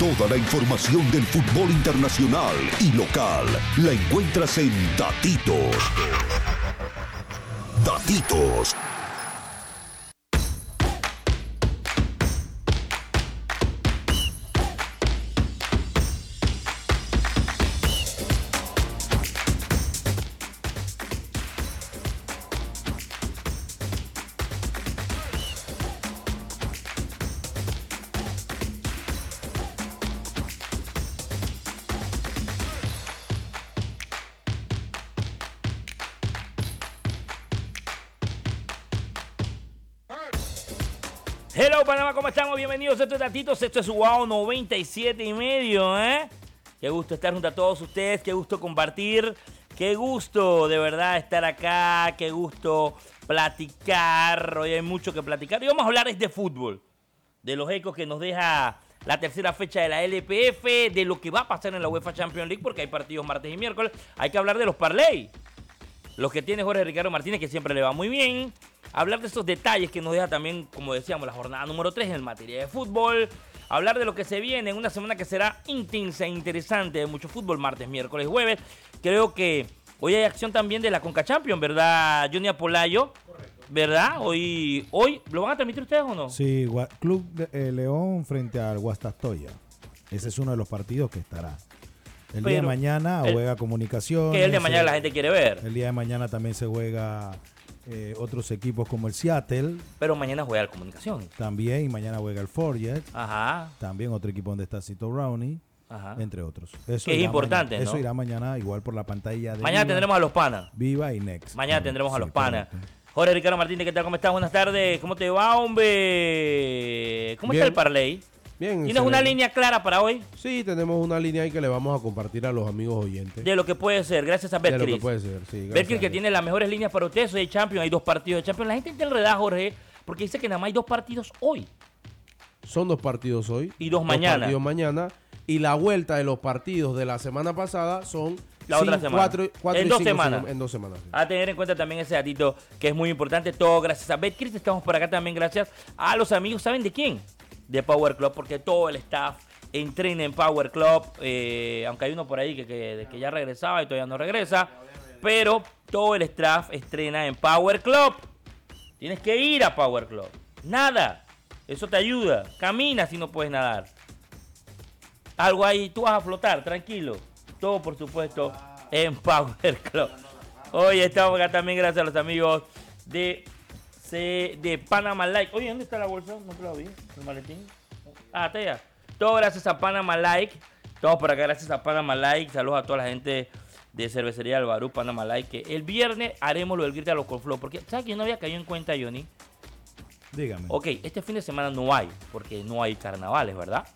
Toda la información del fútbol internacional y local la encuentras en Datitos. Datitos. Bienvenidos a estos Tatitos. Esto es Wow 97 y medio, ¿eh? Qué gusto estar junto a todos ustedes, qué gusto compartir, qué gusto de verdad estar acá, qué gusto platicar. Hoy hay mucho que platicar. Y vamos a hablar es de fútbol, de los ecos que nos deja la tercera fecha de la LPF, de lo que va a pasar en la UEFA Champions League, porque hay partidos martes y miércoles. Hay que hablar de los parlay, los que tiene Jorge Ricardo Martínez, que siempre le va muy bien hablar de esos detalles que nos deja también, como decíamos, la jornada número 3 en materia de fútbol, hablar de lo que se viene en una semana que será intensa e interesante de mucho fútbol, martes, miércoles, jueves. Creo que hoy hay acción también de la Conca Champions, ¿verdad, Johnny Apolayo? ¿Verdad? Hoy, hoy, ¿lo van a transmitir ustedes o no? Sí, Club de, eh, León frente al Guastastoya. Ese es uno de los partidos que estará. El día de mañana juega comunicación. Que el día de mañana la gente quiere ver. El día de mañana también se juega eh, otros equipos como el Seattle. Pero mañana juega el Comunicación. También, y mañana juega el Forget. Ajá. También otro equipo donde está Cito Brownie. Ajá. Entre otros. Eso es importante, Eso irá mañana igual por la pantalla de Mañana tendremos a los panas. Viva y Next. Mañana tendremos a los panas. Jorge Ricardo Martínez, ¿qué tal? ¿Cómo estás? Buenas tardes. ¿Cómo te va, hombre? ¿Cómo está el parlay? Bien. ¿Tienes una línea clara para hoy? Sí, tenemos una línea ahí que le vamos a compartir a los amigos oyentes. De lo que puede ser, gracias a Betcris. De lo que puede ser, sí. Betcris que tiene las mejores líneas para ustedes. Soy Champions, hay dos partidos de Champions. La gente enredada, Jorge, porque dice que nada más hay dos partidos hoy. Son dos partidos hoy. Y dos, mañana. Dos partidos mañana. Y la vuelta de los partidos de la semana pasada son la otra semana. Cuatro, en, dos semanas. en dos semanas. A tener en cuenta también ese datito que es muy importante. Todo gracias a Betcris. Estamos por acá también gracias a los amigos. ¿Saben de quién? De Power Club, porque todo el staff entrena en Power Club, eh, aunque hay uno por ahí que, que, ya regresaba y todavía no regresa, pero todo el staff estrena en Power Club. Tienes que ir a Power Club. Nada. Eso te ayuda. Camina si no puedes nadar. Algo ahí, tú vas a flotar, tranquilo. Todo, por supuesto, en Power Club. Hoy estamos acá también gracias a los amigos de de Panama Like. Oye, ¿dónde está la bolsa? No te la vi. El maletín. Ah, está ya. Todo gracias a Panama Like. Todos por acá gracias a Panama Like. Saludos a toda la gente de Cervecería Alvarú, Panama Like. Que el viernes haremos lo del grito a los Flow. Porque, ¿sabes que yo no había caído en cuenta, Johnny? Dígame. Ok, este fin de semana no hay, porque no hay carnavales, ¿verdad?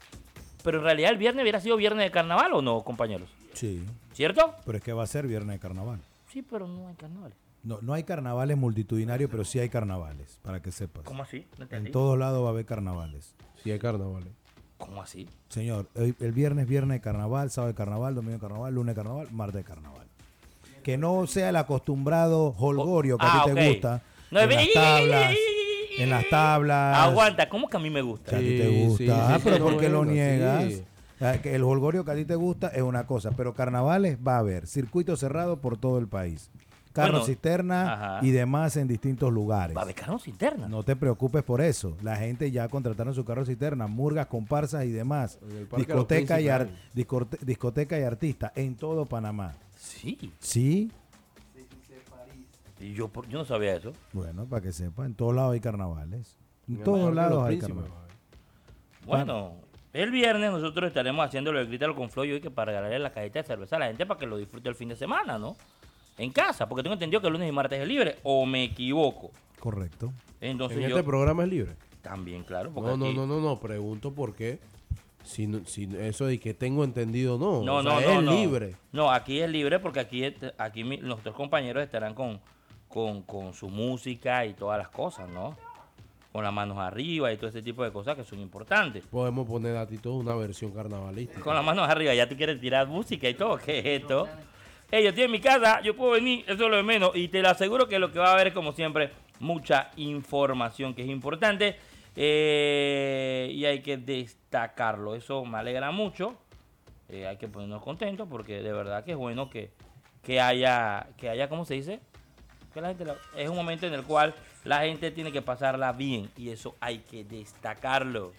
Pero en realidad el viernes hubiera sido viernes de carnaval o no, compañeros. Sí. ¿Cierto? Pero es que va a ser viernes de carnaval. Sí, pero no hay carnavales. No, no hay carnavales multitudinarios, pero sí hay carnavales, para que sepas. ¿Cómo así? en todos lados va a haber carnavales. Sí hay carnavales. ¿Cómo así? Señor, el, viernes, viernes de carnaval, sábado de carnaval, domingo de carnaval, lunes de carnaval, martes de carnaval. Que no sea el acostumbrado holgorio que a ti ah, te gusta. en, las tablas, en las tablas. Aguanta, ¿cómo que a mí me gusta? Que a ti te gusta. ah, pero ¿por qué lo niegas? el holgorio que a ti te gusta es una cosa, pero carnavales va a haber, circuito cerrado por todo el país carros cisterna y demás en distintos lugares. Va a haber carros cisterna. No te preocupes por eso. La gente ya contrataron su carro cisterna, murgas, comparsas y demás. Discoteca y, discoteca y artista en todo Panamá. Sí. Sí. Y yo, yo no sabía eso. Bueno, para que sepa, en todos lados hay carnavales. En todos lados hay carnavales. Bueno, el viernes nosotros estaremos haciéndolo de Grítalo con Floyd hoy que para regalarle la cajita de cerveza a la gente para que lo disfrute el fin de semana, ¿no? En casa, porque tengo entendido que el lunes y martes es libre, o me equivoco. Correcto. Entonces ¿En este programa es libre? También, claro. No, no, no, no, no, pregunto por qué. Si, si eso de que tengo entendido, no. No, no, no. Es libre. No, aquí es libre porque aquí, aquí nuestros compañeros estarán con, con, con su música y todas las cosas, ¿no? Con las manos arriba y todo ese tipo de cosas que son importantes. Podemos poner a ti toda una versión carnavalística. Con las manos arriba, ya te quieres tirar música y todo. ¿Qué es esto? Yo estoy en mi casa, yo puedo venir, eso es lo de menos. Y te lo aseguro que lo que va a haber es, como siempre, mucha información que es importante. Eh, y hay que destacarlo. Eso me alegra mucho. Eh, hay que ponernos contentos porque de verdad que es bueno que, que haya, que haya, ¿cómo se dice? Que la gente es un momento en el cual la gente tiene que pasarla bien y eso hay que destacarlo.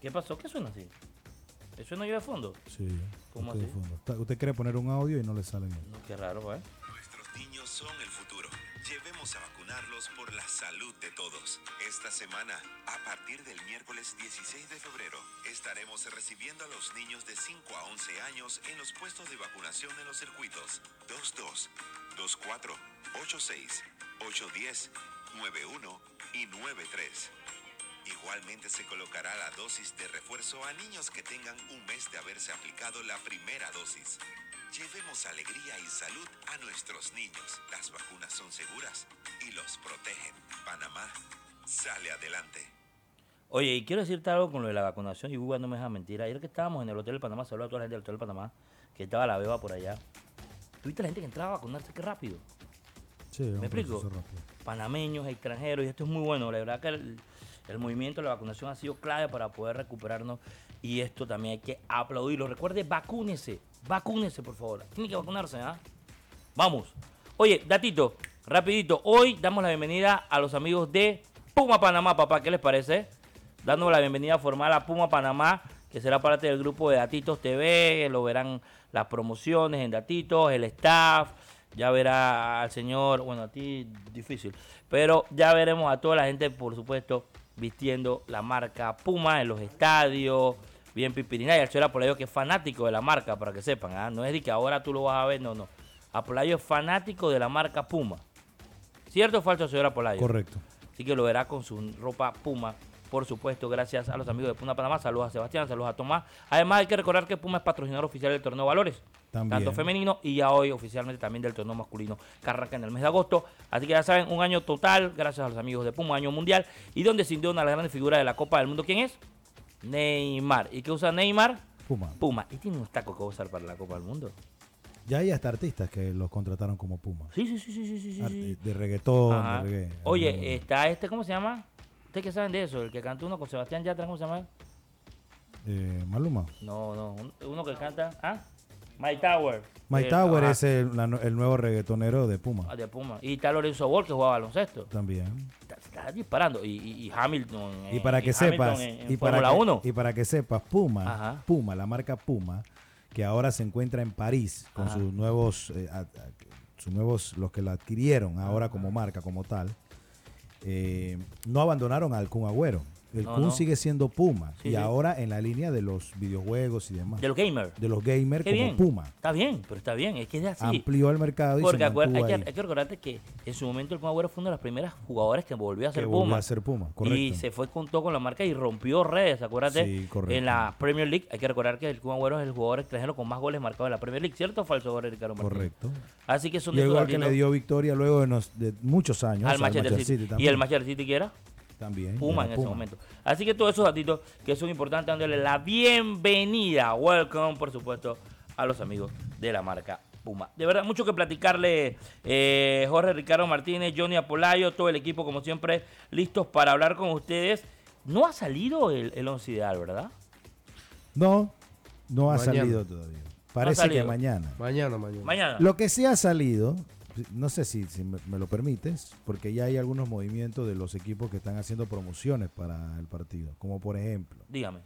¿Qué pasó? ¿Qué suena así? ¿Eso no lleva de fondo? Sí. ¿Cómo así? Fondo. Usted quiere poner un audio y no le sale bien. No, qué raro, ¿eh? Nuestros niños son el futuro. Llevemos a vacunarlos por la salud de todos. Esta semana, a partir del miércoles 16 de febrero, estaremos recibiendo a los niños de 5 a 11 años en los puestos de vacunación en los circuitos 22, 24, 86, 810, 91 y 93. Igualmente se colocará la dosis de refuerzo a niños que tengan un mes de haberse aplicado la primera dosis. Llevemos alegría y salud a nuestros niños. Las vacunas son seguras y los protegen. Panamá sale adelante. Oye, y quiero decirte algo con lo de la vacunación y Hugo no me deja mentir. Ayer que estábamos en el Hotel de Panamá, saludos a toda la gente del Hotel de Panamá, que estaba la beba por allá. ¿Tuviste la gente que entraba a vacunarse? Qué rápido. Sí, ¿Me explico? Panameños, extranjeros, y esto es muy bueno. La verdad que el, el movimiento de la vacunación ha sido clave para poder recuperarnos y esto también hay que aplaudirlo. Recuerde, vacúnese, vacúnese por favor. Tiene que vacunarse, ¿ah? Vamos. Oye, datito, rapidito. Hoy damos la bienvenida a los amigos de Puma Panamá, papá. ¿Qué les parece? Dando la bienvenida formal a Puma Panamá, que será parte del grupo de Datitos TV. Lo verán las promociones en Datitos, el staff. Ya verá al señor, bueno, a ti difícil, pero ya veremos a toda la gente, por supuesto, vistiendo la marca Puma en los estadios, bien pipirina. Y al señor Apolayo que es fanático de la marca, para que sepan. ¿ah? No es de que ahora tú lo vas a ver, no, no. Apolayo es fanático de la marca Puma. ¿Cierto o falso, señor Apolayo? Correcto. Así que lo verá con su ropa Puma. Por supuesto, gracias a los amigos de Puma Panamá. Saludos a Sebastián, saludos a Tomás. Además, hay que recordar que Puma es patrocinador oficial del torneo Valores. Tanto femenino y ya hoy oficialmente también del torneo masculino que arranca en el mes de agosto. Así que ya saben, un año total, gracias a los amigos de Puma, año mundial. Y donde sin duda una de las grandes figuras de la Copa del Mundo, ¿quién es? Neymar. ¿Y qué usa Neymar? Puma. Puma. ¿Y tiene unos tacos que va a usar para la Copa del Mundo? Ya hay hasta artistas que los contrataron como Puma. Sí, sí, sí, sí, sí, sí. De reggaetón, de reggae. Oye, está este, ¿cómo se llama? ¿Ustedes qué saben de eso? El que canta uno con Sebastián Yatra, ¿cómo se llama? Eh, Maluma. No, no, uno que canta, ¿ah? My Tower. My Tower es el, nuevo reggaetonero de Puma. Ah, de Puma. Y está Lorenzo Ball que juega baloncesto. También. Está, disparando. Y, Hamilton. Y para que sepas. y, para que, y para que sepas, Puma, Puma, la marca Puma, que ahora se encuentra en París con sus nuevos, eh, sus nuevos, los que la adquirieron ahora como marca, como tal, eh, no abandonaron al Kun Agüero. El Kun sigue siendo Puma. y ahora en la línea de los videojuegos y demás. De los gamers. De los gamers como Puma. Está bien, pero está bien. Es que es así. Amplió el mercado y Porque se hay, que, hay, que, recordarte que en su momento el Kun Agüero fue uno de los primeros jugadores que volvió a ser que Puma. Volvió a ser Puma, correcto. Y se fue con todo con la marca y rompió redes, acuérdate. Sí, correcto. En la Premier League hay que recordar que el Kun Agüero es el jugador extranjero con más goles marcados en la Premier League. ¿Cierto o falso, Ricardo Correcto. Así que son y igual que le dio victoria luego de, muchos años al, Manchester, City. ¿Y el Manchester City qué era? También. Puma en ese momento. Así que todos esos datitos que son importantes, dándole la bienvenida, welcome, por supuesto, a los amigos de la marca Puma. De verdad, mucho que platicarle, eh, Jorge Ricardo Martínez, Johnny Apolayo, todo el equipo, como siempre, listos para hablar con ustedes. No ha salido el, el once ideal, ¿verdad? No, no ha salido todavía. Parece que mañana. Mañana, mañana. Mañana. Lo que sí ha salido no sé si, me, lo permites, porque ya hay algunos movimientos de los equipos que están haciendo promociones para el partido, como por ejemplo. Dígame.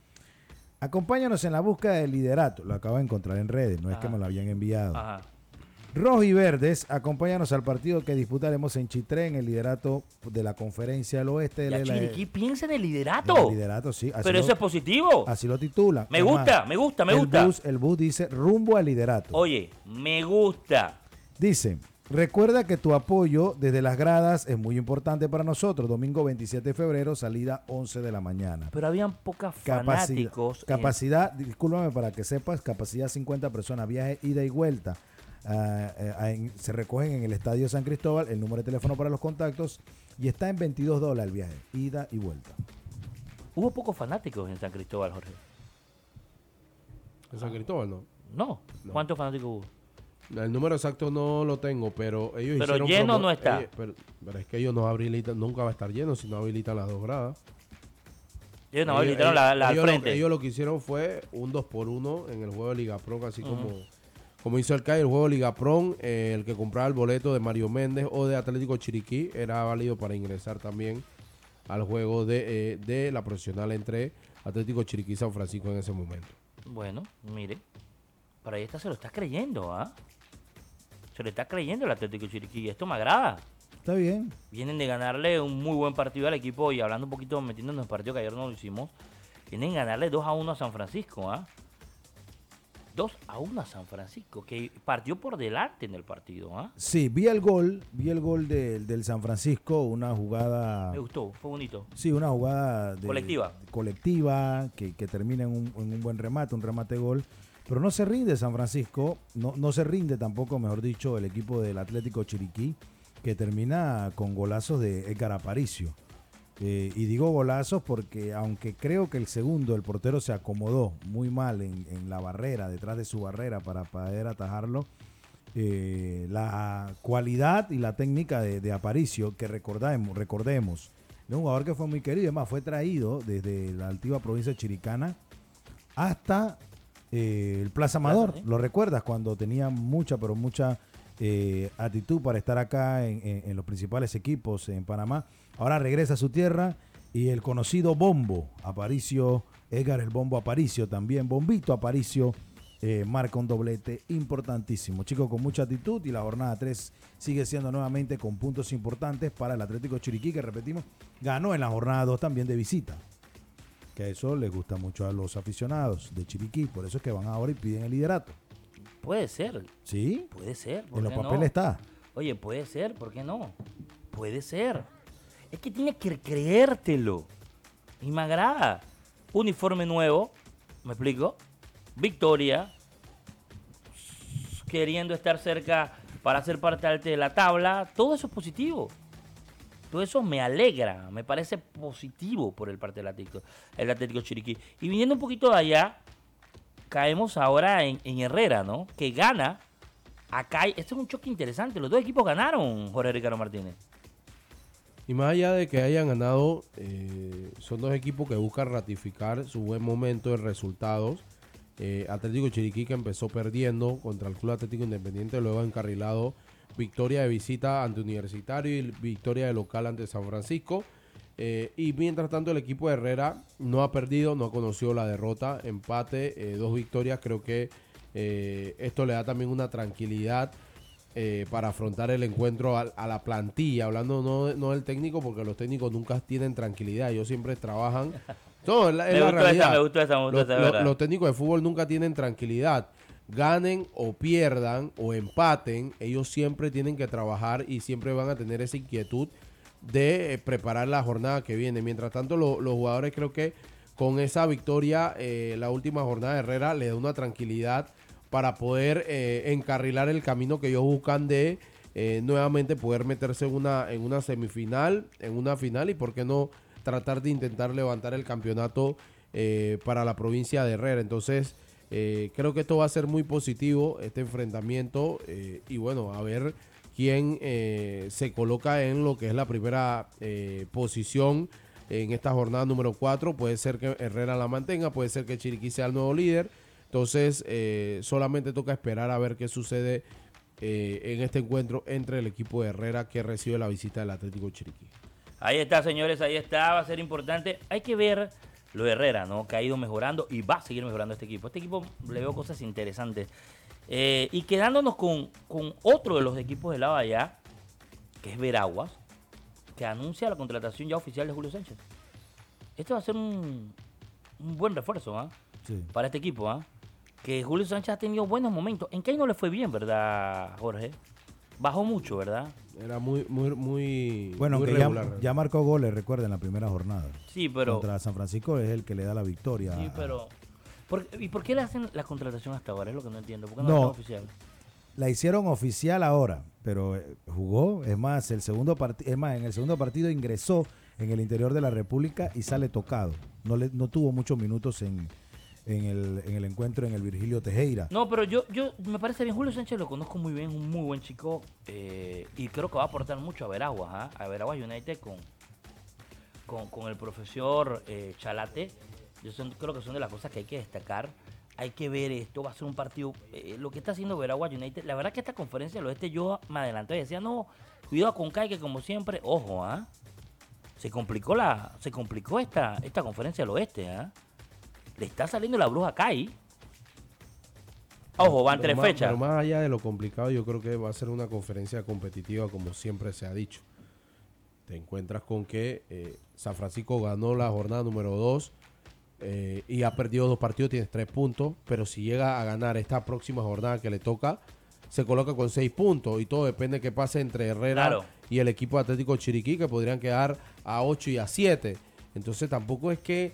Acompáñanos en la búsqueda del liderato. Lo acabo de encontrar en redes, no es que me lo habían enviado. Ajá. Rojos y verdes, acompáñanos al partido que disputaremos en Chitré en el liderato de la Conferencia del Oeste. De la, ¿Qué piensa en el liderato? El liderato, sí. Pero eso es positivo. Así lo titula. Me gusta, me gusta, me gusta. el bus dice rumbo al liderato. Oye, me gusta. Dice, Recuerda que tu apoyo desde las gradas es muy importante para nosotros. Domingo 27 de febrero, salida 11 de la mañana. Pero habían pocas fanáticos. Capacidad, discúlpame para que sepas, capacidad 50 personas, viaje ida y vuelta. Ah, eh, se recogen en el Estadio San Cristóbal, el número de teléfono para los contactos y está en 22 dólares el viaje, ida y vuelta. Hubo pocos fanáticos en San Cristóbal, Jorge. ¿En San Cristóbal no? No. ¿Cuántos fanáticos hubo? El número exacto no lo tengo, pero ellos pero lleno no está. pero, es que ellos no habilitan, nunca va a estar lleno si no habilitan las dos gradas. Ellos no habilitaron la, la ellos frente. Lo, ellos lo que hicieron fue un 2 por 1 en el juego de Liga Pro, así como como hizo el CAI, el juego Liga Pron, eh, el que compraba el boleto de Mario Méndez o de Atlético Chiriquí era válido para ingresar también al juego de, eh, de la profesional entre Atlético Chiriquí y San Francisco en ese momento. Bueno, mire, para ahí está, se lo está creyendo, ¿ah? Se lo está creyendo el Atlético Chiriquí. Esto me agrada. Está bien. Vienen de ganarle un muy buen partido al equipo y hablando un poquito, metiéndonos en el partido que ayer no lo hicimos. Vienen a ganarle 2 a 1 a San Francisco, ¿ah? 2 a 1 a San Francisco, que partió por delante en el partido. ¿ah? Sí, vi el gol, vi el gol del San Francisco, una jugada... Me gustó, fue bonito. Sí, una jugada colectiva, colectiva que, termina en un, buen remate, un remate gol. Pero no se rinde San Francisco, no, no se rinde tampoco, mejor dicho, el equipo del Atlético Chiriquí, que termina con golazos de Edgar Aparicio. Eh, y digo golazos porque aunque creo que el segundo, el portero se acomodó muy mal en, la barrera, detrás de su barrera para poder atajarlo, eh, la cualidad y la técnica de, Aparicio, que recordemos, recordemos, es un jugador que fue muy querido, además fue traído desde la altiva provincia chiricana hasta eh, el Plaza Amador. ¿Lo recuerdas? Cuando tenía mucha, pero mucha actitud para estar acá en los principales equipos en Panamá. Ahora regresa a su tierra y el conocido Bombo, Aparicio, Edgar el Bombo Aparicio también, Bombito Aparicio, eh, marca un doblete importantísimo. Chico con mucha actitud y la jornada 3 sigue siendo nuevamente con puntos importantes para el Atlético Chiriquí, que repetimos, ganó en la jornada 2 también de visita. Que eso les gusta mucho a los aficionados de Chiriquí, por eso es que van ahora y piden el liderato. Puede ser. ¿Sí? Puede ser. En los papeles está. Oye, puede ser, ¿por qué no? Puede ser. Es que tiene que creértelo. Y me agrada. Uniforme nuevo, ¿me explico? Victoria. Queriendo estar cerca para ser parte de la tabla. Todo eso es positivo. Todo eso me alegra, me parece positivo por el parte del Atlético, el Atlético Chiriquí. Y viniendo un poquito de allá, caemos ahora en, en Herrera, ¿no? Que gana. Acá, esto es un choque interesante. Los dos equipos ganaron, Jorge Ricardo Martínez. Y más allá de que hayan ganado, eh, son dos equipos que buscan ratificar su buen momento de resultados. Eh, Atlético Chiriquí que empezó perdiendo contra el Club Atlético Independiente, luego encarrilado victoria de visita ante Universitario y victoria de local ante San Francisco. Eh, y mientras tanto el equipo de Herrera no ha perdido, no ha conocido la derrota, empate, dos victorias. Creo que esto le da también una tranquilidad eh, para afrontar el encuentro a, la plantilla, hablando no, no, del técnico, porque los técnicos nunca tienen tranquilidad, ellos siempre trabajan. No, es la, realidad. los, técnicos de fútbol nunca tienen tranquilidad. Ganen o pierdan o empaten, ellos siempre tienen que trabajar y siempre van a tener esa inquietud de eh, preparar la jornada que viene. Mientras tanto, los jugadores creo que con esa victoria, eh, la última jornada de Herrera le da una tranquilidad para poder eh, encarrilar el camino que ellos buscan de nuevamente poder meterse en una, en una semifinal, en una final y por qué no tratar de intentar levantar el campeonato para la provincia de Herrera. Entonces, creo que esto va a ser muy positivo, este enfrentamiento, y bueno, a ver quién se coloca en lo que es la primera posición en esta jornada número 4. Puede ser que Herrera la mantenga, puede ser que Chiriquí sea el nuevo líder entonces, eh, solamente toca esperar a ver qué sucede eh, en este encuentro entre el equipo de Herrera que recibe la visita del Atlético Chiriquí. Ahí está, señores, ahí está, va a ser importante. Hay que ver lo de Herrera, ¿no? Que ha ido mejorando y va a seguir mejorando este equipo. Este equipo le veo cosas interesantes. Eh, y quedándonos con, otro de los equipos de la allá, que es Veraguas, que anuncia la contratación ya oficial de Julio Sánchez. Este va a ser un, buen refuerzo ¿ah? para este equipo. ¿ah? que Julio Sánchez ha tenido buenos momentos. En que no le fue bien, ¿verdad, Jorge? Bajó mucho, ¿verdad? Era muy, muy, muy. Bueno, que ya, marcó goles, recuerda, en la primera jornada. Sí, pero. Contra San Francisco es el que le da la victoria. Sí, pero. ¿Y por qué le hacen la contratación hasta ahora? Es lo que no entiendo. ¿Por qué no, no oficial? La hicieron oficial ahora, pero eh, jugó. Es más, el segundo es más, en el segundo partido ingresó en el interior de la República y sale tocado. No, le, no tuvo muchos minutos en, en el, en el encuentro en el Virgilio Tejera. No, pero yo, yo me parece bien, Julio Sánchez lo conozco muy bien, un muy buen chico eh, y creo que va a aportar mucho a Veraguas, ¿ah? a Veraguas United con, con, el profesor eh, Chalate. Yo creo que son de las cosas que hay que destacar. Hay que ver esto, va a ser un partido. Eh, lo que está haciendo Veraguas United, la verdad que esta conferencia del oeste yo me adelanté y decía, no, cuidado con Kai, que como siempre, ojo, ¿ah? Se complicó la, se complicó esta, esta conferencia del oeste, ¿ah? Le está saliendo la bruja Kai. Ojo, van tres fechas. Pero más allá de lo complicado, yo creo que va a ser una conferencia competitiva, como siempre se ha dicho. Te encuentras con que eh, San Francisco ganó la jornada número 2 eh, y ha perdido dos partidos, tienes tres puntos. Pero si llega a ganar esta próxima jornada que le toca, se coloca con seis puntos. Y todo depende de qué pase entre Herrera y el equipo Atlético Chiriquí, que podrían quedar a 8 y a 7. Entonces tampoco es que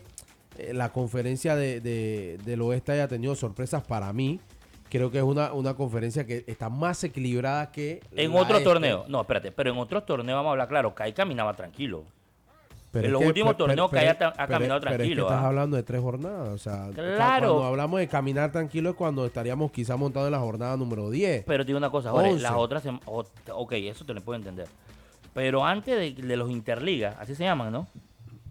eh, la conferencia de, del oeste haya tenido sorpresas para mí. Creo que es una, una conferencia que está más equilibrada que... En otro este. torneo. No, espérate. Pero en otros torneos, vamos a hablar claro, Kai caminaba tranquilo. en los últimos torneos Kai ha, caminado tranquilo. Pero es que estás ¿ah? hablando de tres jornadas. O sea, cuando hablamos de caminar tranquilo es cuando estaríamos quizá montados en la jornada número 10. Pero digo una cosa, las otras... Ok, eso te lo puedo entender. Pero antes de, de los interligas, así se llaman, ¿no?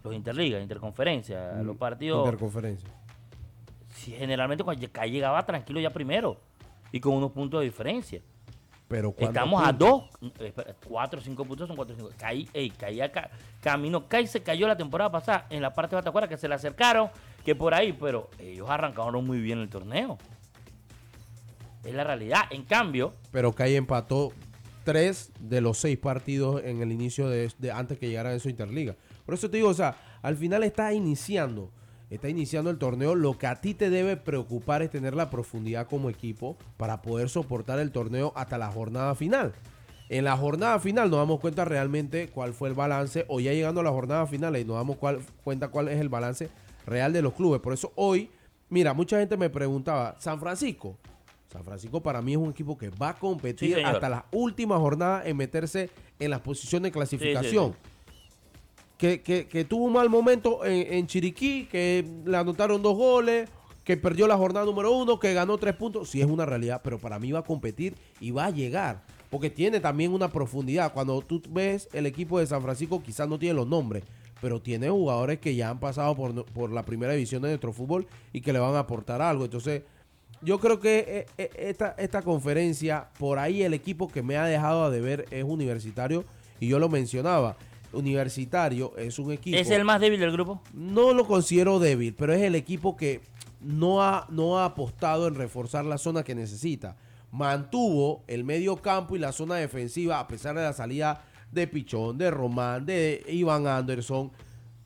Los interligas, interconferencias, mm, los partidos. Interconferencia. generalmente cuando llegaba tranquilo ya primero y con unos puntos de diferencia. Pero Estamos a dos, eh, cuatro o cinco puntos son cuatro o cinco. Caí, ey, caí acá, camino, caí, se cayó la temporada pasada en la parte de Batacuara que se le acercaron, que por ahí, pero ellos arrancaron muy bien el torneo. Es la realidad. En cambio. Pero Caí empató tres de los seis partidos en el inicio de, de antes que llegara a su interliga. Por eso te digo, o sea, al final está iniciando, está iniciando el torneo. Lo que a ti te debe preocupar es tener la profundidad como equipo para poder soportar el torneo hasta la jornada final. En la jornada final nos damos cuenta realmente cuál fue el balance, o ya llegando a la jornada final y nos damos cuenta cuál es el balance real de los clubes. Por eso hoy, mira, mucha gente me preguntaba, San Francisco. San Francisco para mí es un equipo que va a competir hasta la última jornada en meterse en las posiciones de clasificación que, tuvo un mal momento en, Chiriquí, que le anotaron dos goles, que perdió la jornada número uno, que ganó tres puntos. Sí es una realidad, pero para mí va a competir y va a llegar. Porque tiene también una profundidad. Cuando tú ves el equipo de San Francisco, quizás no tiene los nombres, pero tiene jugadores que ya han pasado por, la primera división de nuestro fútbol y que le van a aportar algo. Entonces, yo creo que eh, eh, esta conferencia, por ahí el equipo que me ha dejado de ver es universitario y yo lo mencionaba. Universitario es un equipo. ¿Es el más débil del grupo? No lo considero débil, pero es el equipo que no ha, no ha apostado en reforzar la zona que necesita. Mantuvo el medio campo y la zona defensiva, a pesar de la salida de Pichón, de Román, de Iván Anderson.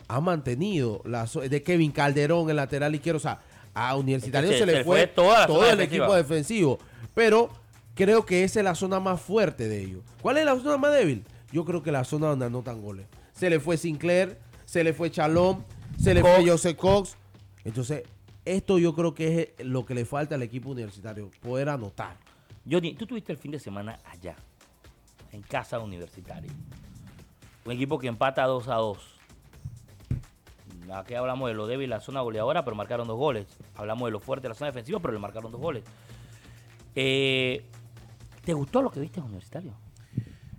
Ha mantenido la de Kevin Calderón, el lateral izquierdo. O sea, a Universitario se, le fue, todo el equipo defensivo. Pero creo que esa es la zona más fuerte de ellos. ¿Cuál es la zona más débil? Yo creo que la zona donde anotan goles. Se le fue Sinclair, se le fue Chalón, se le fue Jose Cox. Entonces, esto yo creo que es lo que le falta al equipo universitario, poder anotar. Johnny, tú tuviste el fin de semana allá, en casa universitaria. Un equipo que empata 2 a 2. Aquí hablamos de lo débil la zona goleadora, pero marcaron dos goles. Hablamos de lo fuerte de la zona defensiva, pero le marcaron dos goles. Eh, ¿Te gustó lo que viste en Universitario?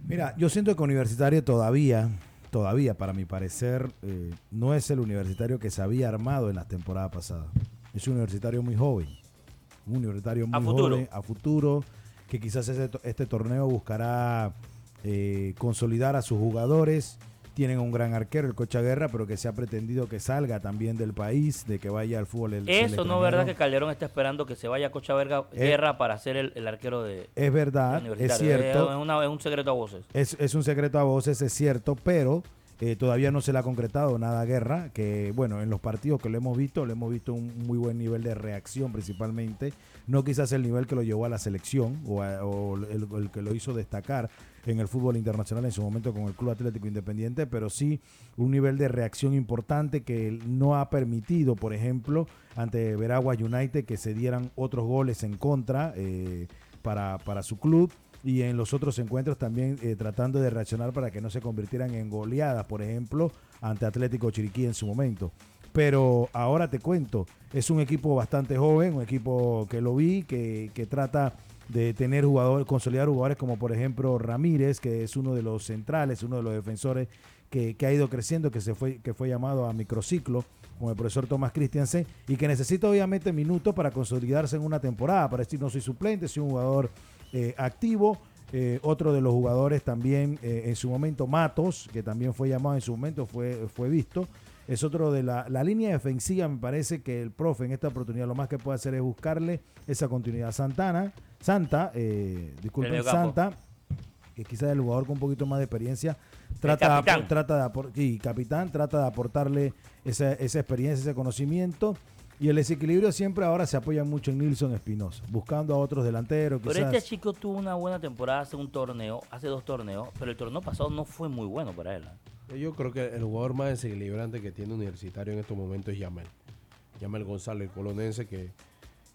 Mira, yo siento que Universitario todavía, todavía, para mi parecer, eh, no es el universitario que se había armado en la temporada pasada. Es un universitario muy joven. Un universitario muy joven, a futuro, que quizás este torneo buscará eh, consolidar a sus jugadores tienen un gran arquero, el Cocha Guerra, pero que se ha pretendido que salga también del país, de que vaya al fútbol. El, Eso no es verdad que Calderón está esperando que se vaya Cocha Guerra para ser el, arquero de. Es verdad, es cierto. Es, un secreto a voces. Es, es un secreto a voces, es cierto, pero eh, todavía no se le ha concretado nada a Guerra, que bueno, en los partidos que lo hemos visto, lo hemos visto un muy buen nivel de reacción principalmente, no quizás el nivel que lo llevó a la selección o, el, que lo hizo destacar en el fútbol internacional en su momento con el Club Atlético Independiente, pero sí un nivel de reacción importante que no ha permitido, por ejemplo, ante Veragua United que se dieran otros goles en contra eh, para, para su club y en los otros encuentros también eh, tratando de reaccionar para que no se convirtieran en goleadas, por ejemplo, ante Atlético Chiriquí en su momento. Pero ahora te cuento, es un equipo bastante joven, un equipo que lo vi, que, que trata de tener jugadores, consolidar jugadores como por ejemplo Ramírez, que es uno de los centrales, uno de los defensores que, ha ido creciendo, que se fue, que fue llamado a microciclo, como el profesor Tomás Christiansen, y que necesita obviamente minutos para consolidarse en una temporada, para decir no soy suplente, soy un jugador eh, activo. Eh, otro de los jugadores también eh, en su momento, Matos, que también fue llamado en su momento, fue, fue visto. Es otro de la, la línea defensiva, me parece que el profe en esta oportunidad lo más que puede hacer es buscarle esa continuidad. Santana, Santa, disculpen, Santa, que quizás es el jugador con un poquito más de experiencia, trata, de, trata de capitán, trata de aportarle esa, esa experiencia, ese conocimiento. Y el desequilibrio siempre ahora se apoya mucho en Nilson Espinosa, buscando a otros delanteros. Pero este chico tuvo una buena temporada hace un torneo, hace dos torneos, pero el torneo pasado no fue muy bueno para él. ¿eh? Yo creo que el jugador más desequilibrante que tiene Universitario en estos momentos es Yamel. Yamel González, el colonense, que,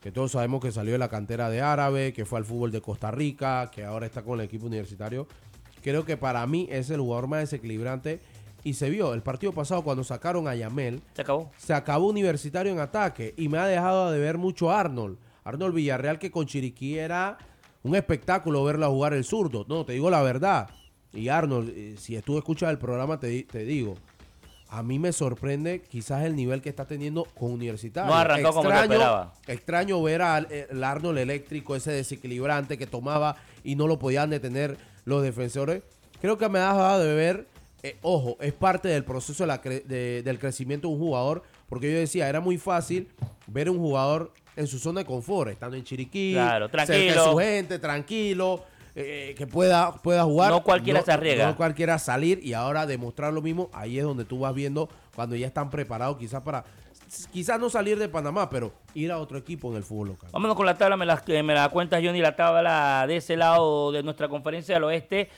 que todos sabemos que salió de la cantera de Árabe, que fue al fútbol de Costa Rica, que ahora está con el equipo universitario. Creo que para mí es el jugador más desequilibrante y se vio el partido pasado cuando sacaron a Yamel. Se acabó. Se acabó Universitario en ataque y me ha dejado de ver mucho Arnold. Arnold Villarreal que con Chiriquí era un espectáculo verlo jugar el zurdo. No, te digo la verdad. Y Arnold, eh, si tú escuchas el programa, te, te digo, a mí me sorprende quizás el nivel que está teniendo con Universitario. No arrancó extraño, como esperaba. Extraño ver al Arnold eléctrico, ese desequilibrante que tomaba y no lo podían detener los defensores. Creo que me ha dejado de ver eh, ojo, es parte del proceso del crecimiento de un jugador, porque yo decía, era muy fácil ver un jugador en su zona de confort, estando en Chiriquí, claro, cerca de su gente, tranquilo, eh, que pueda, pueda jugar. No cualquiera se arriesga. No cualquiera salir y ahora demostrar lo mismo, ahí es donde tú vas viendo cuando ya están preparados quizás para quizás no salir de Panamá, pero ir a otro equipo en el fútbol local. Vámonos con la tabla, me la, me la cuenta Johnny, la tabla de ese lado de nuestra conferencia del oeste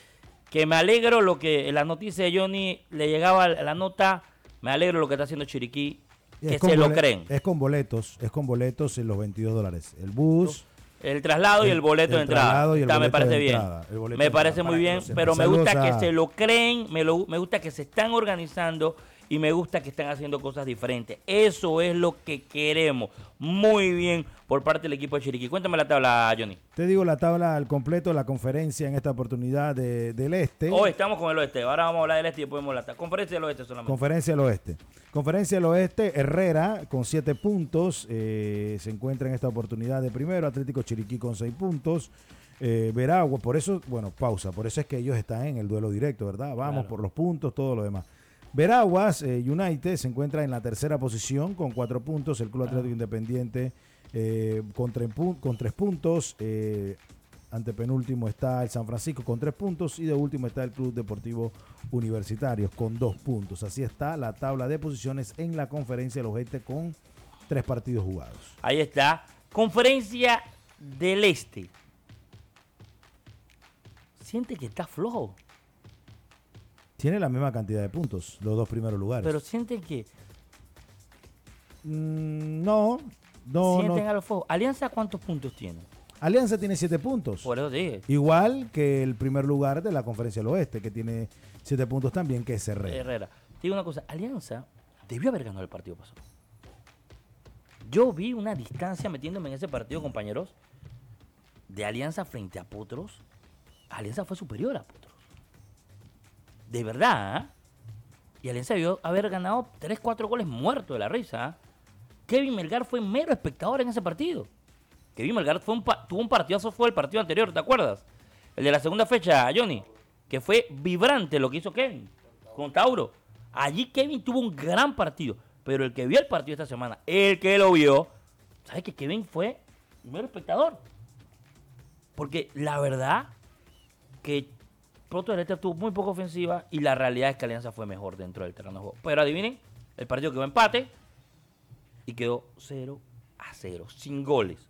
que me alegro lo que la noticia de Johnny le llegaba la nota, me alegro lo que está haciendo Chiriquí, que se lo creen. Es con boletos, es con boletos en los 22 dólares. El bus... El traslado y el boleto de entrada. me parece bien. Me parece muy bien, pero me gusta que se lo creen, me, me gusta que se están organizando y me gusta que están haciendo cosas diferentes. Eso es lo que queremos. Muy bien por parte del equipo de Chiriquí. Cuéntame la tabla, Johnny. Te digo la tabla al completo, la conferencia en esta oportunidad del Este. Hoy estamos con el Oeste. Ahora vamos a hablar del Este y después vemos la Conferencia del Oeste solamente. Conferencia del Oeste. Conferencia del Oeste, Herrera con siete puntos. Eh, se encuentra en esta oportunidad de primero. Atlético Chiriquí con seis puntos. Eh, Veragua, por eso, bueno, pausa, por eso es que ellos están en el duelo directo, ¿verdad? Vamos por los puntos, todo lo demás. Veraguas eh, United se encuentra en la tercera posición con cuatro puntos. El Club Atlético Independiente eh, con, tres, puntos. Eh, ante penúltimo está el San Francisco con tres puntos. Y de último está el Club Deportivo Universitario con dos puntos. Así está la tabla de posiciones en la conferencia del Oeste con tres partidos jugados. Ahí está. Conferencia del Este. Siente que está flojo. Tiene la misma cantidad de puntos, los dos primeros lugares. Pero sienten que. Mm, no, no. Sienten a los fuegos. ¿Alianza cuántos puntos tiene? Alianza tiene siete puntos. Por eso dije. Igual que el primer lugar de la Conferencia del Oeste, que tiene siete puntos también, que es Herrera. Herrera. digo una cosa, Alianza debió haber ganado el partido pasado. Yo vi una distancia metiéndome en ese partido, compañeros, de Alianza frente a Potros. Alianza fue superior a Potros de verdad, ¿ah? y Alianza debió haber ganado 3, 4 goles muerto de la risa. ¿ah? Kevin Melgar fue mero espectador en ese partido. Kevin Melgar fue un tuvo un partidazo, fue el partido anterior, ¿te acuerdas? El de la segunda fecha, Johnny, que fue vibrante lo que hizo Kevin con Tauro. Allí Kevin tuvo un gran partido, pero el que vio el partido esta semana, el que lo vio, ¿sabe que Kevin fue mero espectador? Porque la verdad que Proto del Este tuvo muy poca ofensiva y la realidad es que Alianza fue mejor dentro del terreno de juego. Pero adivinen, el partido quedó empate y quedó 0 a 0, sin goles.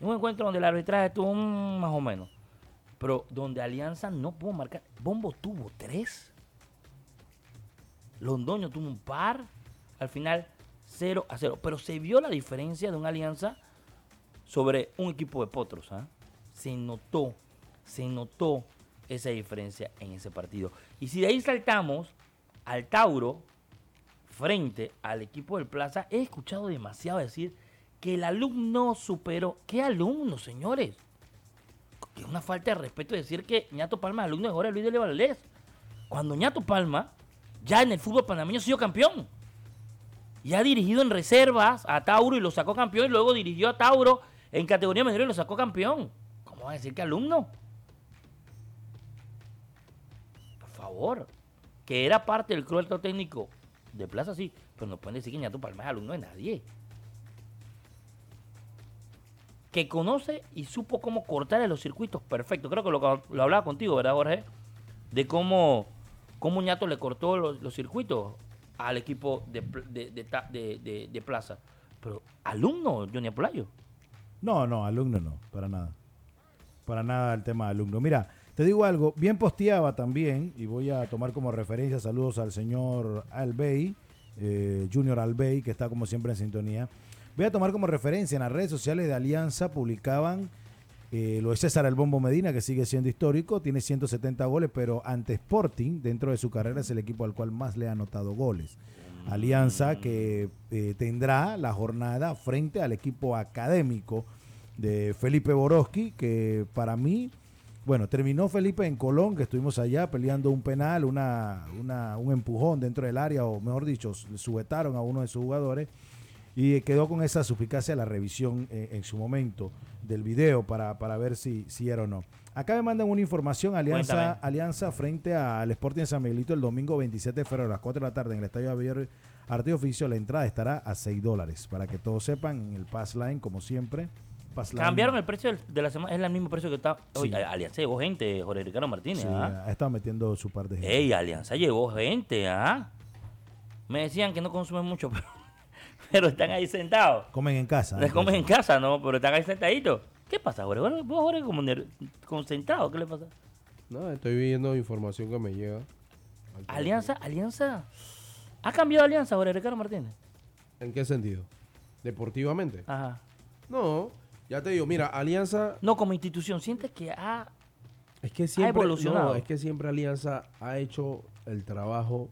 Un encuentro donde el arbitraje estuvo más o menos. Pero donde Alianza no pudo marcar. Bombo tuvo 3. Londoño tuvo un par. Al final 0 a 0. Pero se vio la diferencia de una Alianza sobre un equipo de Potros. ¿ah? Se notó, se notó esa diferencia en ese partido. Y si de ahí saltamos al Tauro frente al equipo del Plaza, he escuchado demasiado decir que el alumno superó. ¿Qué alumno, señores? Que es una falta de respeto decir que Ñato Palma es alumno de Jorge Luis de Valdés. Cuando Ñato Palma ya en el fútbol panameño ha sido campeón. Y ha dirigido en reservas a Tauro y lo sacó campeón. Y luego dirigió a Tauro en categoría menor y lo sacó campeón. ¿Cómo va a decir que alumno? Que era parte del club técnico de Plaza, sí. Pero no pueden decir que Ñato Palma es alumno de nadie que conoce y supo cómo cortar los circuitos perfecto. Creo que lo, lo hablaba contigo, ¿verdad, Jorge? De cómo, cómo Ñato le cortó los, circuitos al equipo de, de, Plaza. Pero, ¿alumno, Johnny Apolayo? No, no, alumno no, para nada. Para nada el tema de alumno. Mira, te digo algo, bien posteaba también, y voy a tomar como referencia saludos al señor Albey, eh, Junior Albey, que está como siempre en sintonía. Voy a tomar como referencia en las redes sociales de Alianza, publicaban eh, lo de César El Bombo Medina, que sigue siendo histórico, tiene 170 goles, pero ante Sporting, dentro de su carrera, es el equipo al cual más le ha anotado goles. Alianza que eh, tendrá la jornada frente al equipo académico de Felipe Boroski, que para mí, bueno, terminó Felipe en Colón, que estuvimos allá peleando un penal, una, un empujón dentro del área, o mejor dicho, subetaron a uno de sus jugadores y quedó con esa suficacia la revisión eh, en su momento del video para, para ver si, si era o no. Acá me mandan una información, Alianza, Alianza frente al Sporting San Miguelito el domingo 27 de febrero a las 4 de la tarde en el Estadio Javier Arte Oficio. La entrada estará a 6 dólares, para que todos sepan, en el Pass Line, como siempre. Cambiaron el precio de la semana, es el mismo precio que está. hoy Alianza llevó gente, Jorge Ricardo Martínez. Sí, ¿ah? ha estado metiendo su parte de gente. Ey, Alianza llevó gente, ¿ah? Me decían que no consumen mucho, pero pero están ahí sentados. Comen en casa. Les comen en casa, ¿no? Pero están ahí sentaditos. ¿Qué pasa, Jorge? Vos, Jorge, como concentrado, ¿qué le pasa? No, estoy viendo información que me llega. Alianza, Alianza. ¿Ha cambiado Alianza, Jorge Ricardo Martínez? ¿En qué sentido? ¿Deportivamente? Ajá. No, ya te digo, mira, Alianza. No, como institución, ¿sientes que ha, es que siempre, evolucionado? No, es que siempre Alianza ha hecho el trabajo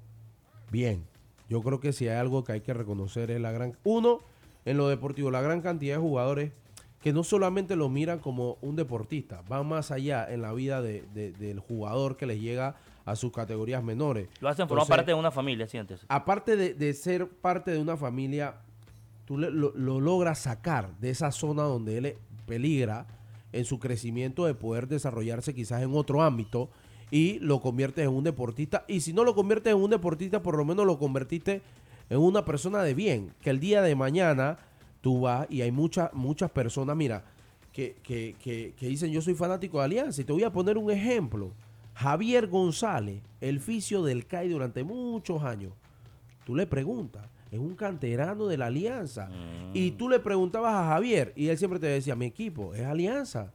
bien. Yo creo que si hay algo que hay que reconocer es la gran... Uno, en lo deportivo, la gran cantidad de jugadores que no solamente lo miran como un deportista, van más allá en la vida del jugador que les llega a sus categorías menores. Lo hacen formar parte de una familia, sientes. Aparte de, ser parte de una familia, tú lo, lo, logras sacar de esa zona donde él peligra en su crecimiento de poder desarrollarse quizás en otro ámbito y lo conviertes en un deportista. Y si no lo conviertes en un deportista, por lo menos lo convertiste en una persona de bien. Que el día de mañana tú vas y hay muchas, muchas personas, mira, que, que, que, que, dicen yo soy fanático de Alianza. Y te voy a poner un ejemplo. Javier González, el fisio del CAI durante muchos años. Tú le preguntas, es un canterano de la Alianza. Y tú le preguntabas a Javier y él siempre te decía, mi equipo es Alianza.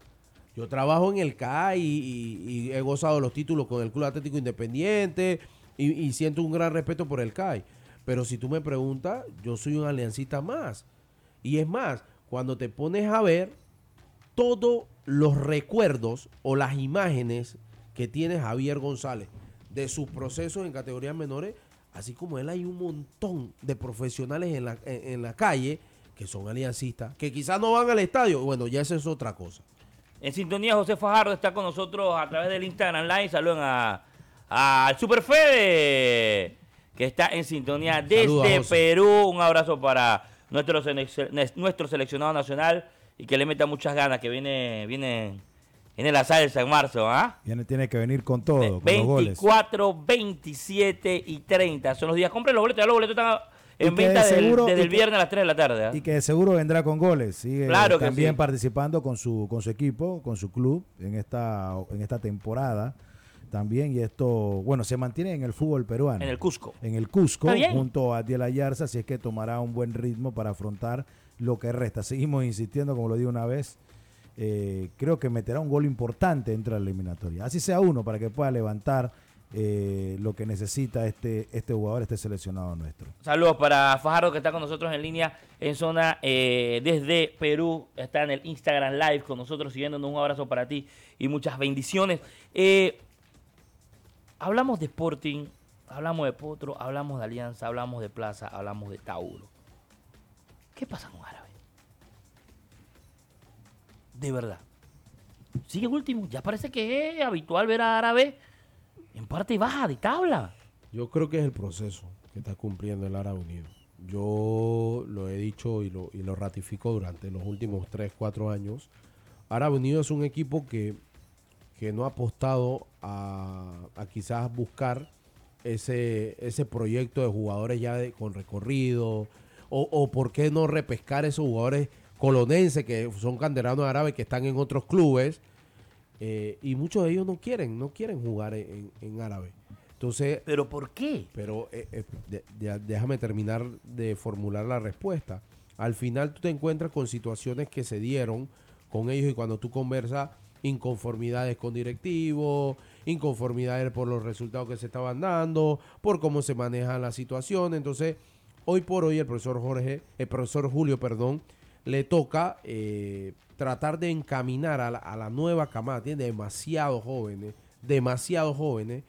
Yo trabajo en el CAI y, he gozado los títulos con el Club Atlético Independiente y, siento un gran respeto por el CAI. Pero si tú me preguntas, yo soy un aliancista más. Y es más, cuando te pones a ver todos los recuerdos o las imágenes que tiene Javier González de sus procesos en categorías menores, así como él hay un montón de profesionales en la, en la calle que son aliancistas, que quizás no van al estadio, bueno, ya eso es otra cosa. En sintonía, José Fajardo está con nosotros a través del Instagram Live. Saluden a, a Superfede, que está en sintonía desde Perú. Un abrazo para nuestro, nuestro seleccionado nacional y que le meta muchas ganas, que viene, viene, viene la salsa en marzo. ¿ah? Tiene que venir con todo, con 24, 27 y 30 son los días. Compren los boletos, ya los boletos están en venta desde el viernes a las 3 de la tarde. ¿ah? Y que seguro vendrá con goles. Sigue también participando con su, con su equipo, con su club en esta, en esta temporada también y esto, bueno, se mantiene en el fútbol peruano. En el Cusco. En el Cusco, junto a Diel Ayarza, así es que tomará un buen ritmo para afrontar lo que resta. Seguimos insistiendo, como lo digo una vez, eh, creo que meterá un gol importante dentro de la eliminatoria. Así sea uno, para que pueda levantar eh, lo que necesita este, este jugador, este seleccionado nuestro. Saludos para Fajardo que está con nosotros en línea en zona eh, desde Perú. Está en el Instagram Live con nosotros siguiéndonos. Un abrazo para ti y muchas bendiciones. Hablamos de Sporting, hablamos de Potro, hablamos de Alianza, hablamos de Plaza, hablamos de Tauro. ¿Qué pasa con Árabe? De verdad. Sigue último. Ya parece que es habitual ver a Árabe en parte baja de tabla. Yo creo que es el proceso que está cumpliendo el Árabe Unido. Yo lo he dicho y lo, ratifico durante los últimos 3, 4 años. Árabe Unido es un equipo que, no ha apostado a, quizás buscar ese, proyecto de jugadores ya con recorrido, o por qué no repescar esos jugadores colonenses que son canteranos árabes que están en otros clubes eh, y muchos de ellos no quieren, no quieren jugar en, en árabe. Entonces, ¿Pero por qué? Pero eh, eh, déjame terminar de formular la respuesta. Al final tú te encuentras con situaciones que se dieron con ellos y cuando tú conversas inconformidades con directivos, inconformidades por los resultados que se estaban dando, por cómo se maneja la situación. Entonces, hoy por hoy el profesor Jorge, el profesor Julio, perdón, le toca eh, tratar de encaminar a la, nueva camada. Tiene demasiados jóvenes, demasiados jóvenes,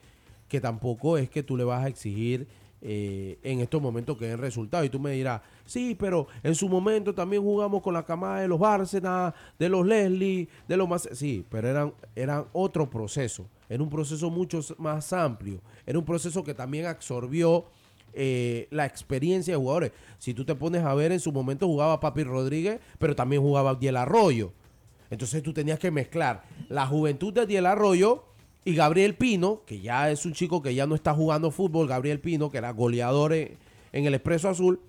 que tampoco es que tú le vas a exigir eh, en estos momentos que den resultados. Y tú me dirás, sí, pero en su momento también jugamos con la camada de los Bárcenas, de los Leslie, de los más... Sí, pero eran, eran otro proceso. Era un proceso mucho más amplio. Era un proceso que también absorbió eh, la experiencia de jugadores. Si tú te pones a ver, en su momento jugaba Papi Rodríguez, pero también jugaba Diel Arroyo. Entonces tú tenías que mezclar la juventud de Diel Arroyo y Gabriel Pino, que ya es un chico que ya no está jugando fútbol, Gabriel Pino, que era goleador en, el Expreso Azul,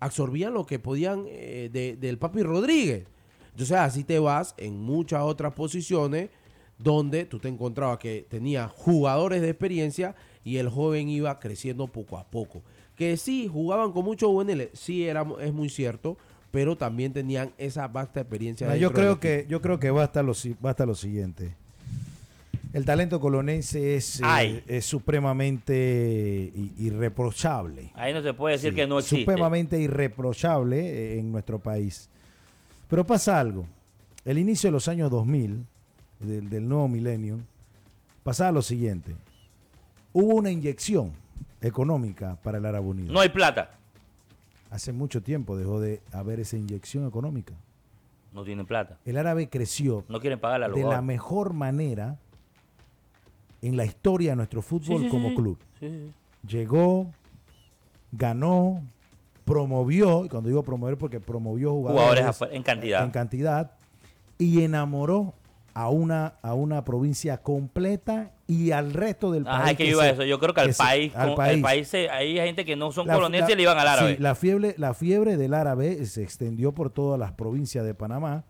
absorbían lo que podían eh, del Papi Rodríguez. Entonces así te vas en muchas otras posiciones donde tú te encontrabas que tenía jugadores de experiencia y el joven iba creciendo poco a poco. Que sí, jugaban con mucho UNL, sí era, es muy cierto, pero también tenían esa vasta experiencia. yo, creo que, yo creo que basta lo, basta lo siguiente. El talento colonense es, eh, es supremamente irreprochable. Ahí no se puede decir que no existe. Supremamente irreprochable eh, en nuestro país. Pero pasa algo. El inicio de los años 2000, del, del nuevo milenio, pasaba lo siguiente hubo una inyección económica para el Árabe Unido. No hay plata. Hace mucho tiempo dejó de haber esa inyección económica. No tienen plata. El árabe creció no quieren pagar la de la mejor manera en la historia de nuestro fútbol como club. Llegó, ganó, promovió, y cuando digo promover porque promovió jugadores, jugadores en cantidad. En cantidad y enamoró a una, a una provincia completa y al resto del país. Ajá, que iba eso. Yo creo que al país, al país, hay gente que no son coloniales y le iban al árabe. Sí, la fiebre, la fiebre del árabe se extendió por todas las provincias de Panamá,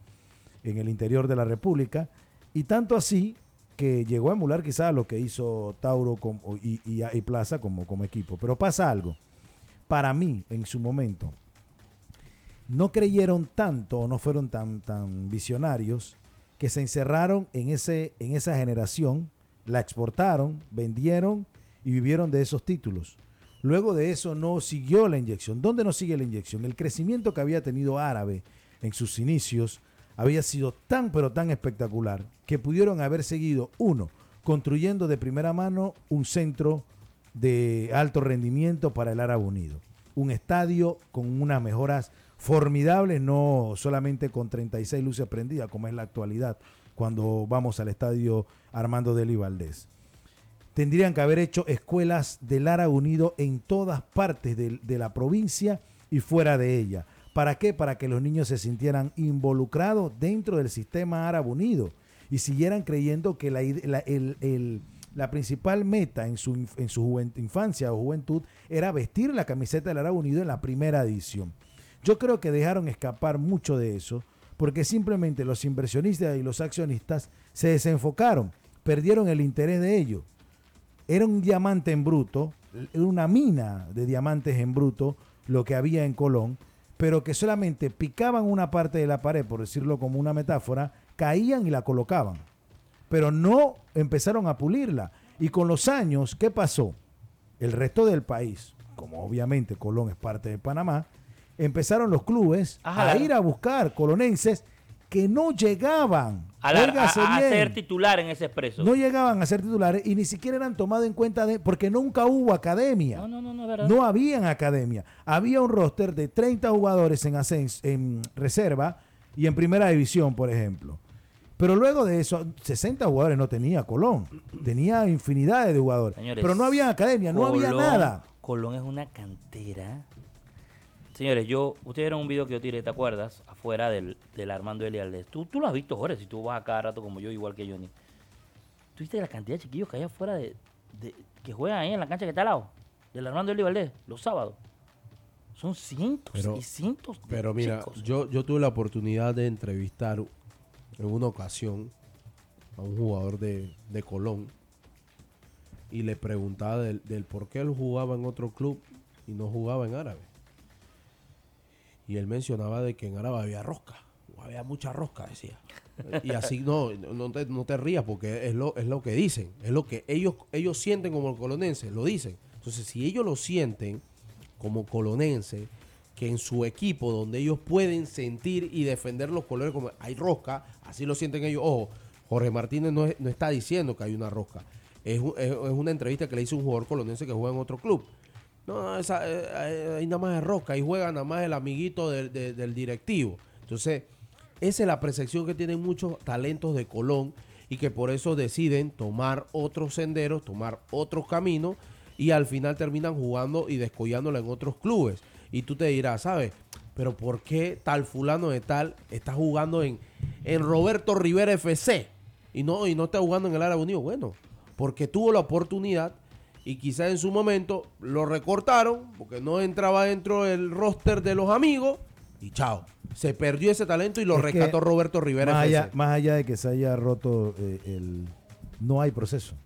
en el interior de la República, y tanto así que llegó a emular quizás lo que hizo Tauro y, y, Plaza como, como equipo. Pero pasa algo. Para mí, en su momento, no creyeron tanto o no fueron tan, tan visionarios que se encerraron en, ese, en esa generación, la exportaron, vendieron y vivieron de esos títulos. Luego de eso no siguió la inyección. ¿Dónde no sigue la inyección? El crecimiento que había tenido Árabe en sus inicios había sido tan pero tan espectacular que pudieron haber seguido, uno, construyendo de primera mano un centro de alto rendimiento para el Árabe Unido. Un estadio con unas mejoras formidable, no solamente con 36 luces prendidas, como es la actualidad, cuando vamos al estadio Armando de Valdés. Tendrían que haber hecho escuelas del Lara Unido en todas partes de, la provincia y fuera de ella. ¿Para qué? Para que los niños se sintieran involucrados dentro del sistema árabe unido y siguieran creyendo que la, la principal meta en su, en su infancia o juventud era vestir la camiseta del árabe unido en la primera edición. Yo creo que dejaron escapar mucho de eso porque simplemente los inversionistas y los accionistas se desenfocaron, perdieron el interés de ello. Era un diamante en bruto, una mina de diamantes en bruto lo que había en Colón, pero que solamente picaban una parte de la pared, por decirlo como una metáfora, caían y la colocaban. Pero no empezaron a pulirla. Y con los años, ¿qué pasó? El resto del país, como obviamente Colón es parte de Panamá, empezaron los clubes a ir a buscar colonenses que no llegaban a, ser titular en ese expreso. No llegaban a ser titulares y ni siquiera eran tomados en cuenta de, porque nunca hubo academia. No, no, no, no, verdad. No había academia. Había un roster de 30 jugadores en, en reserva y en primera división, por ejemplo. Pero luego de eso, 60 jugadores no tenía Colón. Tenía infinidad de jugadores. pero no había academia, no había nada. Colón es una cantera Señores, yo, ustedes vieron un video que yo tiré, ¿te acuerdas? Afuera del, del Armando Elialdes. Tú, tú lo has visto, Jorge, si tú vas a cada rato como yo, igual que Johnny. ¿Tú viste la cantidad de chiquillos que hay afuera de, que juegan ahí en la cancha que está al lado? Del Armando Elialdes, los sábados. Son cientos y cientos de Pero mira, yo, yo tuve la oportunidad de entrevistar en una ocasión a un jugador de, de Colón y le preguntaba del, del por qué él jugaba en otro club y no jugaba en árabe y él mencionaba de que en Árabe había rosca, había mucha rosca, decía. Y así no, no te, no te rías porque es lo, es lo que dicen, es lo que ellos, ellos sienten como colonenses, lo dicen. Entonces, si ellos lo sienten como colonenses, que en su equipo, donde ellos pueden sentir y defender los colores como hay rosca, así lo sienten ellos. Ojo, Jorge Martínez no, no está diciendo que hay una rosca. Es, es, es, una entrevista que le hizo un jugador colonense que juega en otro club. No, esa, eh, eh, ahí nada más es roca, ahí juega nada más el amiguito del, directivo. Entonces, esa es la percepción que tienen muchos talentos de Colón y que por eso deciden tomar otros senderos, tomar otros caminos y al final terminan jugando y descollándolo en otros clubes. Y tú te dirás, ¿sabes? Pero ¿por qué tal fulano de tal está jugando en, en Roberto Rivera FC y no, y no está jugando en el Árabe Unido? Bueno, porque tuvo la oportunidad y quizás en su momento lo recortaron porque no entraba dentro del roster de los amigos y chao. Se perdió ese talento y lo rescató Roberto Rivera. Más allá, más allá, de que se haya roto eh, el... No hay proceso.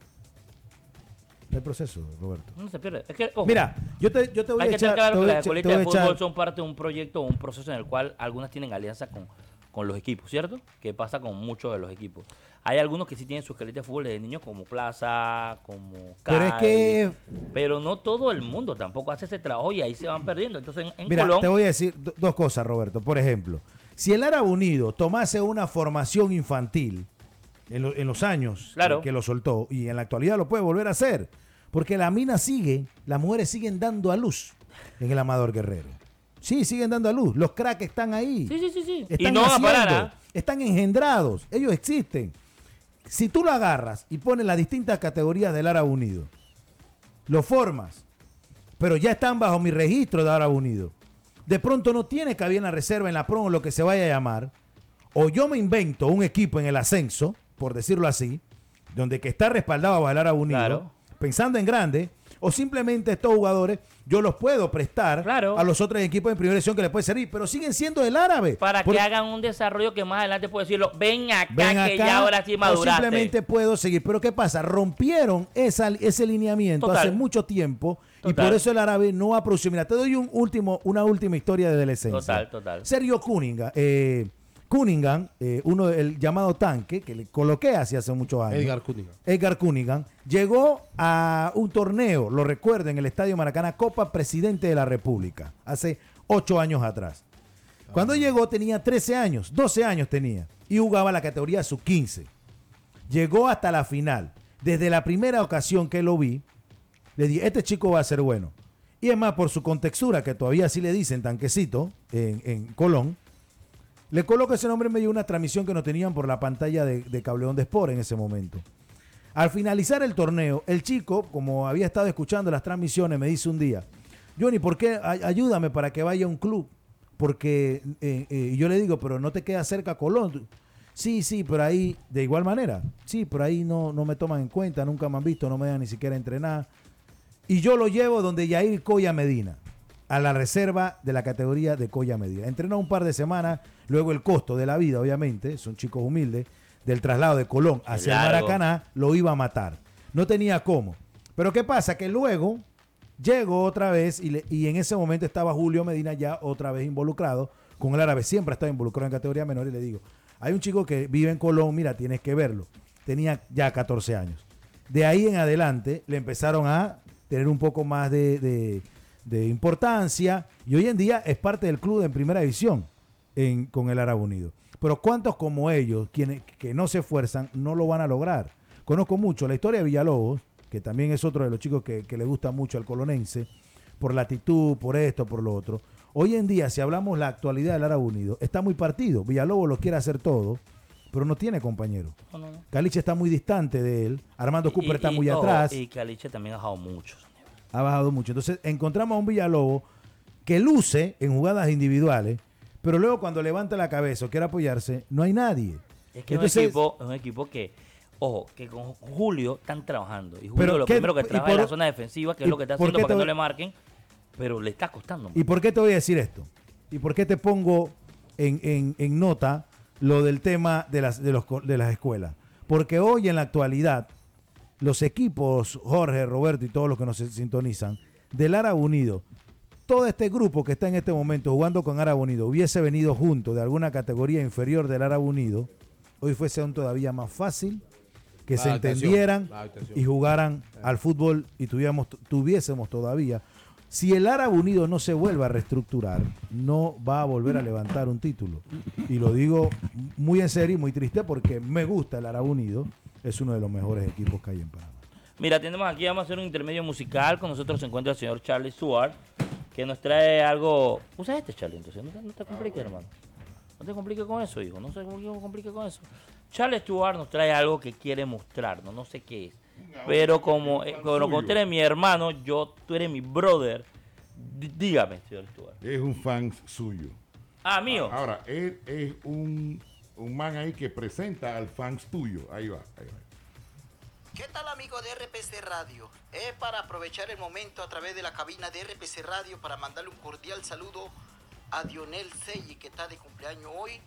No hay proceso, Roberto. No se pierde. Mira, yo te, yo te voy a echar... Hay que claro que las escuelitas de fútbol son parte de un proyecto o un proceso en el cual algunas tienen alianza con, con los equipos, ¿cierto? Que pasa con muchos de los equipos. Hay algunos que sí tienen su esqueleto de fútbol de niños como Plaza, como Pero es que... Pero no todo el mundo tampoco hace ese trabajo y ahí se van perdiendo. Entonces, en, Mira, te voy a decir dos cosas, Roberto. Por ejemplo, si el Árabe Unido tomase una formación infantil en, los años que lo soltó y en la actualidad lo puede volver a hacer, porque la mina sigue, las mujeres siguen dando a luz en el Amador Guerrero. Sí, siguen dando a luz. Los cracks están ahí. Sí, sí, sí. sí. Están y no a parar, ¿ah? Están engendrados. Ellos existen. Si tú lo agarras y pones las distintas categorías del Árabe Unido, lo formas, pero ya están bajo mi registro de Árabe Unido. De pronto no tiene cabida en la reserva, en la pro, o lo que se vaya a llamar. O yo me invento un equipo en el ascenso, por decirlo así, donde que está respaldado bajo el Árabe Unido, pensando en grande, o simplemente estos jugadores yo los puedo prestar a los otros equipos en primera división que les puede servir, pero siguen siendo del árabe. Para que hagan un desarrollo que más adelante puedo decirlo, ven acá, que ya ahora sí maduraste. simplemente puedo seguir. Pero ¿qué pasa? Rompieron esa, ese lineamiento hace mucho tiempo y por eso el árabe no ha producido. Mira, te doy un último, una última historia de adolescencia. Total, total. Sergio Cunningham, eh, Cunningham, eh, uno del llamado tanque, que le coloqué hace hace muchos años. Edgar Cunningham. Edgar Cunningham, llegó a un torneo, lo recuerdo, en el Estadio Maracaná, Copa Presidente de la República, hace ocho años atrás. Cuando llegó tenía 13 años, 12 años tenía, y jugaba la categoría sub-15. Llegó hasta la final. Desde la primera ocasión que lo vi, le dije, este chico va a ser bueno. Y es más, por su contextura, que todavía así le dicen tanquecito en, en Colón, le coloco ese nombre en medio de una transmisión que no tenían por la pantalla de, Cableón de Sport en ese momento. Al finalizar el torneo, el chico, como había estado escuchando las transmisiones, me dice un día, Johnny, ¿por qué? Ayúdame para que vaya a un club. Porque eh, eh, yo le digo, pero no te queda cerca Colón. Sí, sí, pero ahí, de igual manera, sí, pero ahí no, no me toman en cuenta, nunca me han visto, no me dan ni siquiera entrenar. Y yo lo llevo donde Yair Coya Medina a la reserva de la categoría de Coya Medina. Entrenó un par de semanas, luego el costo de la vida, obviamente, son chicos humildes, del traslado de Colón hacia Maracaná, lo iba a matar. No tenía cómo. Pero ¿qué pasa? Que luego llegó otra vez y, y en ese momento estaba Julio Medina ya otra vez involucrado con el árabe. Siempre estaba involucrado en categoría menor y le digo, hay un chico que vive en Colón, mira, tienes que verlo. Tenía ya 14 años. De ahí en adelante le empezaron a tener un poco más de de importancia y hoy en día es parte del club en primera división. con el Árabe Unido. Pero ¿cuántos como ellos, quienes que no se esfuerzan, no lo van a lograr? Conozco mucho la historia de Villalobos, que también es otro de los chicos que, le gusta mucho al colonense, por la actitud, por esto, por lo otro. Hoy en día, si hablamos la actualidad del Árabe Unido, está muy partido. Villalobos lo quiere hacer todo, pero no tiene compañero. Caliche está muy distante de él. Armando Cooper está muy atrás. Y Caliche también ha bajado mucho. Ha bajado mucho. Entonces, encontramos a un Villalobos que luce en jugadas individuales, pero luego cuando levanta la cabeza o quiere apoyarse, no hay nadie. Es que es, un equipo, es un equipo que, ojo, que con Julio están trabajando. Y Julio lo primero que trabaja es la zona defensiva, que es lo que está haciendo para que no le marquen, pero le está costando. ¿Y por qué te voy a decir esto? ¿Y por qué te pongo en, en, nota lo del tema de las, de, los, de las escuelas? Porque hoy en la actualidad, los equipos, Jorge, Roberto y todos los que nos sintonizan, del Ara Unido, todo este grupo que está en este momento jugando con Árabe Unido hubiese venido junto de alguna categoría inferior del Árabe Unido, hoy fuese aún todavía más fácil que se entendieran y jugaran al fútbol y tuviéramos, tuviésemos todavía. Si el Árabe Unido no se vuelve a reestructurar, no va a volver a levantar un título. Y lo digo muy en serio y muy triste porque me gusta el Árabe Unido, es uno de los mejores equipos que hay en Panamá. Mira, tenemos aquí, vamos a hacer un intermedio musical. Con nosotros se encuentra el señor Charlie Stewart que nos trae algo. Usa este, Charlie, entonces. No te, compliques, hermano. No te compliques con eso, hijo. No se complique con eso. Charlie Stewart nos trae algo que quiere mostrarnos. No sé qué es. Pero como, eh, como tú eres mi hermano, yo, tú eres mi brother. dígame, señor Stewart. Es un fan suyo. Ah, mío. Ahora, él es un, un man ahí que presenta al fan tuyo. Ahí va, ahí va. ¿Qué tal amigos de RPC Radio? Es para aprovechar el momento a través de la cabina de RPC Radio para mandarle un cordial saludo a Dionel Sey que está de cumpleaños hoy.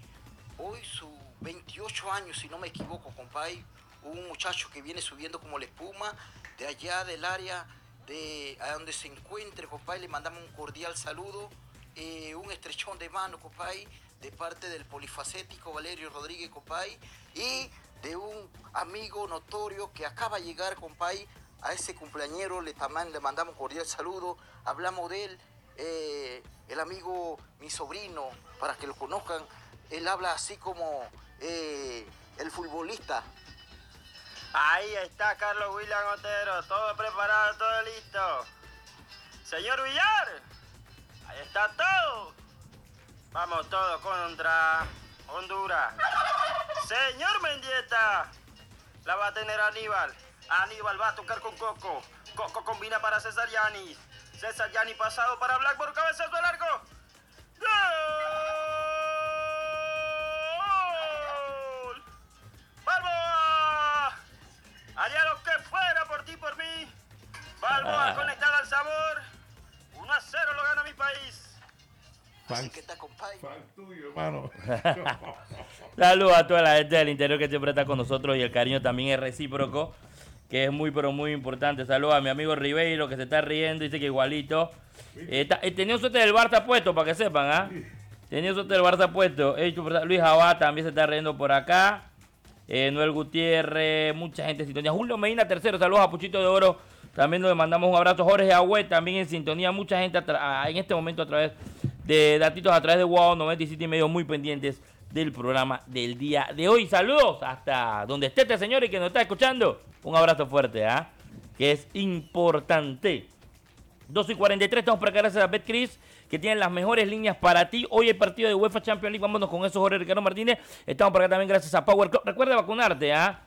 Hoy su 28 años, si no me equivoco, compadre. Un muchacho que viene subiendo como la espuma de allá del área de a donde se encuentre, compadre. Le mandamos un cordial saludo, eh, un estrechón de mano, compadre, de parte del polifacético Valerio Rodríguez, compadre. Y de un amigo notorio que acaba de llegar, compay, a ese cumpleañero, le, le mandamos cordial saludo, hablamos de él, eh, el amigo, mi sobrino, para que lo conozcan, él habla así como eh, el futbolista. Ahí está Carlos William Otero, todo preparado, todo listo. Señor Villar, ahí está todo. Vamos todos contra Honduras. Señor Mendieta, la va a tener Aníbal. Aníbal va a tocar con Coco. Coco combina para César Yanis. César Yanis pasado para Blackboard, cabezazo largo. ¡Gol! ¡Balboa! Haría lo que fuera por ti, por mí. Balboa conectada al sabor. 1 a 0 lo gana mi país. Que tuyo, hermano. Saludos a toda la gente del interior que siempre está con nosotros y el cariño también es recíproco, que es muy, pero muy importante. Saludos a mi amigo Ribeiro que se está riendo, dice que igualito. Eh, eh, tenía suerte del Barça puesto, para que sepan, ¿ah? Tenía suerte del Barça puesto. Luis Jabá también se está riendo por acá. Eh, Noel Gutiérrez, mucha gente en sintonía. Julio Medina, tercero, saludos a Puchito de Oro. También le mandamos un abrazo. Jorge Agüe, también en sintonía. Mucha gente en este momento a través de datitos a través de Wow 97 y medio muy pendientes del programa del día de hoy. Saludos hasta donde esté este señor y que nos está escuchando. Un abrazo fuerte, ¿ah? Que es importante. 2 y 43, estamos por acá gracias a BetCris, que tienen las mejores líneas para ti. Hoy el partido de UEFA Champions League, vámonos con eso, Jorge Ricardo Martínez. Estamos por acá también gracias a Power Club. Recuerda vacunarte, ¿ah?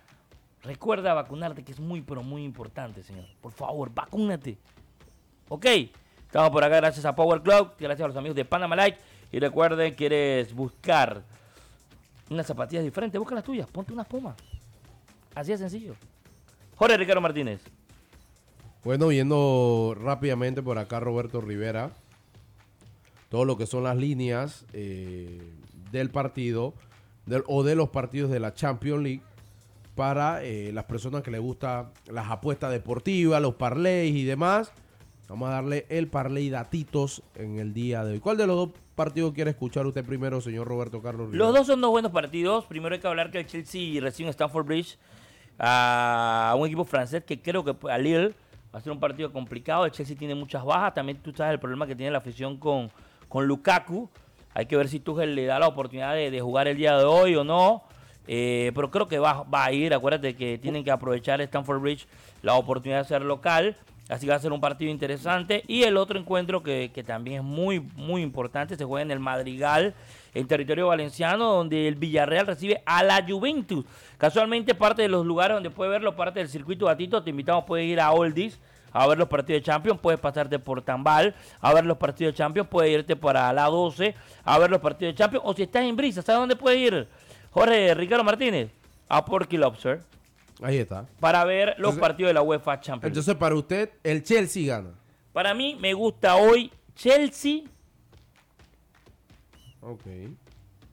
Recuerda vacunarte, que es muy, pero muy importante, señor. Por favor, vacúnate. ¿Ok? Estamos por acá gracias a Power Club, gracias a los amigos de Panama Light. Y recuerden, quieres buscar unas zapatillas diferentes, busca las tuyas, ponte unas pumas. Así de sencillo. Jorge Ricardo Martínez. Bueno, viendo rápidamente por acá Roberto Rivera, todo lo que son las líneas eh, del partido o de los partidos de la Champions League para eh, las personas que les gustan las apuestas deportivas, los parlays y demás. Vamos a darle el parley datitos en el día de hoy. ¿Cuál de los dos partidos quiere escuchar usted primero, señor Roberto Carlos? Los dos son dos buenos partidos. Primero hay que hablar que el Chelsea recibe en Stamford Bridge a un equipo francés que creo que a Lille va a ser un partido complicado. El Chelsea tiene muchas bajas. También tú sabes el problema que tiene la afición con, con Lukaku. Hay que ver si Tuchel le da la oportunidad de, jugar el día de hoy o no. Eh, pero creo que va, va, a ir. Acuérdate que tienen que aprovechar Stanford Bridge la oportunidad de ser local. Así que va a ser un partido interesante. Y el otro encuentro que, que, también es muy, muy importante, se juega en el Madrigal, en territorio valenciano, donde el Villarreal recibe a la Juventus. Casualmente parte de los lugares donde puede verlo, parte del circuito gatito, te invitamos, puedes ir a Oldies a ver los partidos de Champions, puedes pasarte por Tambal, a ver los partidos de Champions, puedes irte para la 12, a ver los partidos de Champions, o si estás en Brisa, ¿sabes dónde puedes ir? Jorge Ricardo Martínez, a Porky Lobster. Ahí está. Para ver los partidos de la UEFA Champions. Entonces, para usted, el Chelsea gana. Para mí, me gusta hoy Chelsea. Ok.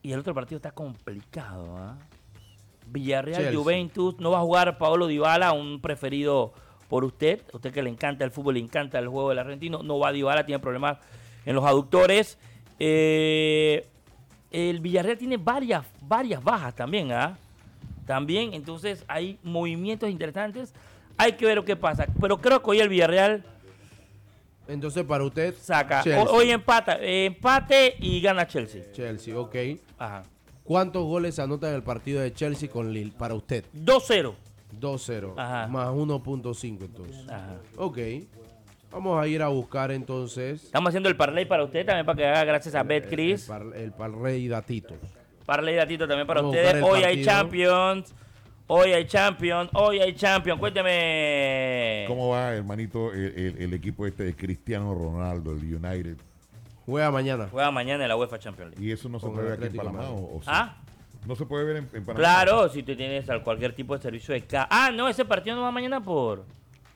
Y el otro partido está complicado. ¿ah? Villarreal, Juventus. No va a jugar Paolo Dybala, un preferido por usted. usted que le encanta el fútbol, le encanta el juego del argentino. No va a Dybala, tiene problemas en los aductores. Eh, el Villarreal tiene varias, varias bajas también. ¿ah? También. Entonces hay movimientos interesantes. Hay que ver qué pasa. Pero creo que hoy el Villarreal. Entonces, para usted. Saca. Hoy empata. empate y gana Chelsea. Chelsea, ok. Ajá. ¿Cuántos goles anotan en el partido de Chelsea con Lille para usted? 2-0. 2-0. Más 1.5 entonces. Ajá. Ok. Vamos a ir a buscar entonces. Estamos haciendo el parlay para usted también para que haga gracias a BetCris. El, el, parlay datito. Parley datito también para ustedes. Hoy hay Champions. Hoy hay Champions, hoy hay Champions. Cuénteme. ¿Cómo va, hermanito, el, equipo este de Cristiano Ronaldo, el United? Juega mañana. Juega mañana en la UEFA Champions League. ¿Y eso no se puede ver aquí en Panamá? O, ¿Ah? ¿No se puede ver en, Panamá? Claro, si tú tienes cualquier tipo de servicio de K. Ah, no, ese partido no va mañana por...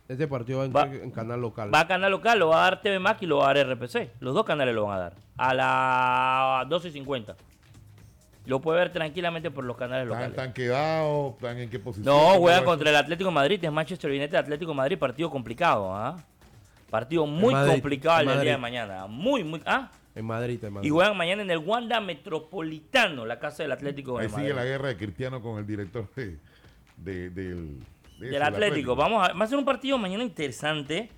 Ese partido va en, canal local. Va a canal local, lo va a dar TV Max y lo va a dar RPC. Los dos canales lo van a dar. A las 12.50. Lo puede ver tranquilamente por los canales locales. ¿Están quedados? ¿Están en qué posición? No, juegan contra el Atlético de Madrid. Es Manchester United Atlético de Madrid. Partido complicado. ¿ah? Partido muy complicado el día de mañana. Muy, muy. ¿ah? En Madrid, en Madrid. Y juegan mañana en el Wanda Metropolitano, la casa del Atlético de Ahí sigue la guerra de Cristiano con el director de, del, del Atlético. Vamos a, va a ser un partido mañana interesante.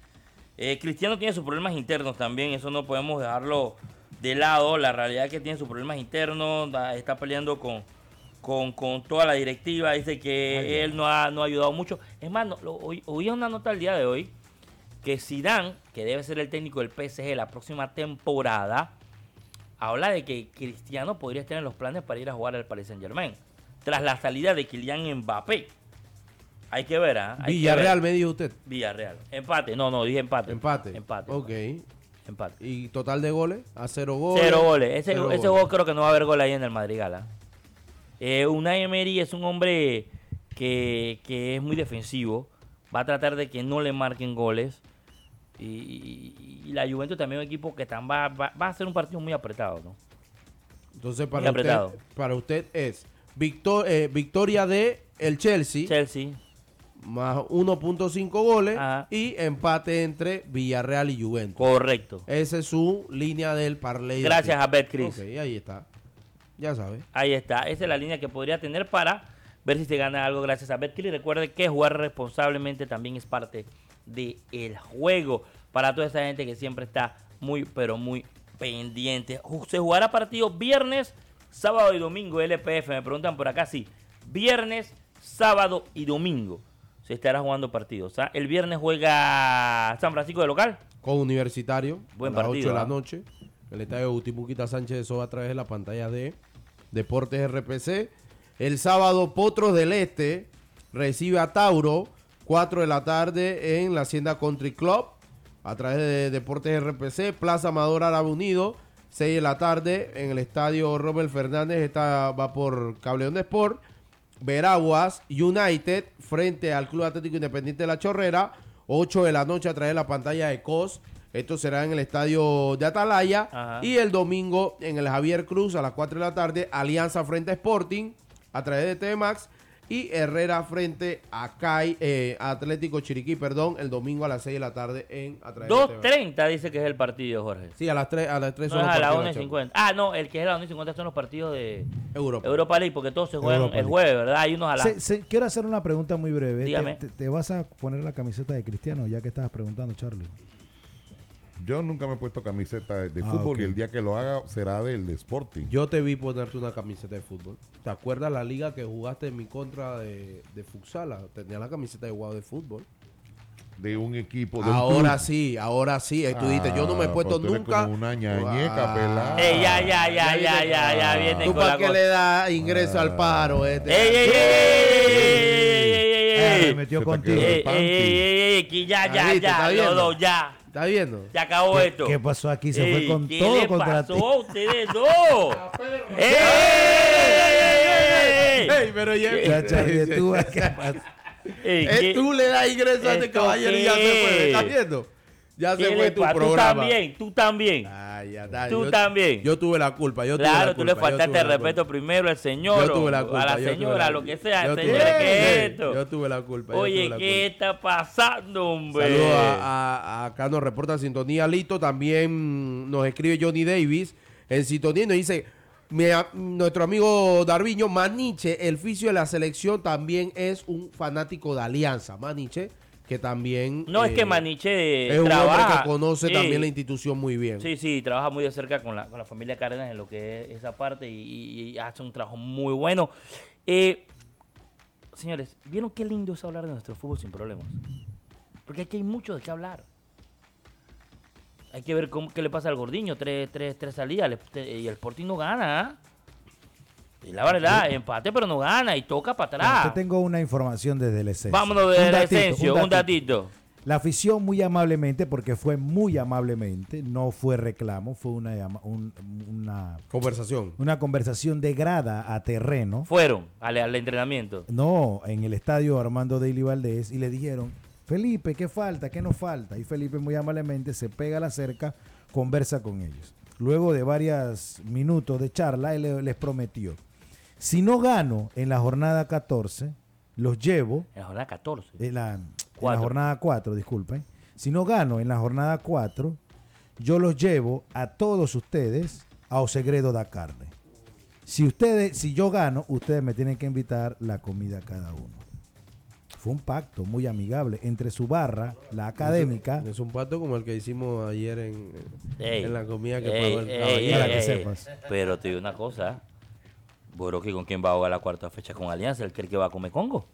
Eh, Cristiano tiene sus problemas internos también. Eso no podemos dejarlo de lado la realidad que tiene sus problemas internos, está peleando con, con, toda la directiva, dice que él no ha, no ha ayudado mucho. Es más, no, una nota el día de hoy que Zidane, que debe ser el técnico del PSG la próxima temporada, habla de que Cristiano podría estar en los planes para ir a jugar al Paris Saint Germain, tras la salida de Kylian Mbappé. Hay que ver, ¿ah? Villarreal, me dijo usted. Villarreal. Empate, no, no, dije empate. Empate. Empate. Ok. Empate. ¿Y total de goles? A cero goles. Cero goles. Ese, ese juego creo que no va a haber gol ahí en el Madrigal. ¿ah? Eh, Unai Emery es un hombre que, es muy defensivo. Va a tratar de que no le marquen goles. Y, la Juventus también es un equipo que va, va, a ser un partido muy apretado. ¿no? Entonces, para, usted, para usted es eh, victoria de el Chelsea. Chelsea más 1.5 goles y empate entre Villarreal y Juventus. Correcto. Esa es su línea del parlay. Gracias a Betcris. Ok, ahí está. Ya sabe. Ahí está. Esa es la línea que podría tener para ver si se gana algo gracias a Betcris. Recuerde que jugar responsablemente también es parte del juego para toda esa gente que siempre está muy, pero muy pendiente. Se jugará partido viernes, sábado y domingo LPF. Me preguntan por acá, sí. Viernes, sábado y domingo se estará jugando partidos. ¿ah? El viernes juega San Francisco de local. Con Universitario. Buen a las 8 de la ¿ah? noche. El estadio Utimuquita Sánchez, eso va a través de la pantalla de Deportes RPC. El sábado, Potros del Este recibe a Tauro, 4 de la tarde en la Hacienda Country Club, a través de Deportes RPC. Plaza Amador Árabe Unido, 6 de la tarde en el estadio Robert Fernández, esta va por Cableón de Sport. Veraguas United frente al Club Atlético Independiente de la Chorrera. 8 de la noche a través de la pantalla de COS. Esto será en el estadio de Atalaya. Y el domingo en el Javier Cruz a las 4 de la tarde. Alianza frente a Sporting a través de TMAX y Herrera frente a CAI, eh, Atlético Chiriquí, perdón, el domingo a las 6 de la tarde en 2.30 dice que es el partido, Jorge. Sí, a las 3, a las 3 son a las 1.50. Ah, no, el que es a las 1.50 son los partidos de Europa. Europa League, porque todos se juegan el jueves, ¿verdad? Hay unos a las... quiero hacer una pregunta muy breve. Dígame. ¿Te, vas a poner la camiseta de Cristiano, ya que estabas preguntando, Charlie? Yo nunca me he puesto camiseta de, ah, fútbol y el día que lo haga será del Sporting. Yo te vi ponerte una camiseta de fútbol. ¿Te acuerdas la liga que jugaste en mi contra de, de Futsala? Tenía la camiseta de jugador de fútbol de un equipo. ahora sí, ahora sí. Tú dices, yo no me he ah, puesto pues nunca. Como una ñañeca, pelada. Ey, ya, ya, ya, ya, ya, ya, viene ¿Tú para qué le da ingreso al paro? Este? ¡Ey, ey, ey! Me metió contigo. ¡Ey, ey, ey! Ya, ya, ya, los dos, ya. ¿Está viendo? Se acabó esto. ¿Qué pasó aquí? Se fue con todo le contra pasó a ustedes dos? ¡Ey! ¡Ey! Pero ya... ¿qué pasó? Eh, tú le das ingreso a este caballero y ya se fue. ¿Estás viendo? Ya se fue tu programa. Tú también, tú también. Tú también. Yo tuve la culpa. Yo claro, tuve la culpa, tú le faltaste el respeto primero al señor. Yo tuve la culpa. A la señora, lo que sea. Señora, ¿qué es esto? Yo tuve la culpa. Oye, ¿qué está pasando, hombre? Saludos a, acá nos reporta Sintonía Lito. También nos escribe Johnny Davis en Sintonía y nos dice nuestro amigo Darviño, Maniche, el fisio de la selección, también es un fanático de Alianza. Maniche, que también. No, es que eh, Maniche es un hombre que conoce también la institución muy bien. Sí, sí, trabaja muy de cerca con la, con la familia Cárdenas en lo que es esa parte y, hace un trabajo muy bueno. Eh, señores, ¿vieron qué lindo es hablar de nuestro fútbol sin problemas? Porque aquí hay mucho de qué hablar. Hay que ver cómo, qué le pasa al Gordiño. Tres, tres, tres salidas y el Sporting no gana. ¿ah? Y la verdad, empate, pero no gana y toca para atrás. Yo tengo una información desde el Esencio. Vámonos desde el Esencio, un datito. La afición muy amablemente, porque fue muy amablemente, no fue reclamo, fue una, una conversación. Una conversación de grada a terreno. Fueron al, al entrenamiento. No, en el estadio Armando Daily Valdés y le dijeron, Felipe, ¿qué falta? ¿Qué nos falta? Y Felipe muy amablemente se pega a la cerca, conversa con ellos. Luego de varios minutos de charla, él les prometió, si no gano en la jornada 14, los llevo... En la jornada 14. En la, jornada 4, disculpen. Si no gano en la jornada 4, yo los llevo a todos ustedes a Osegredo da Carne. Si ustedes, si yo gano, ustedes me tienen que invitar la comida a cada uno. Fue un pacto muy amigable entre su barra, la académica. Es, un pacto como el que hicimos ayer en, la comida que pagó el caballero. que sepas. Pero te digo una cosa. Boroki, ¿con quién va a jugar la cuarta fecha con Alianza? ¿El que, el que va a comer Congo?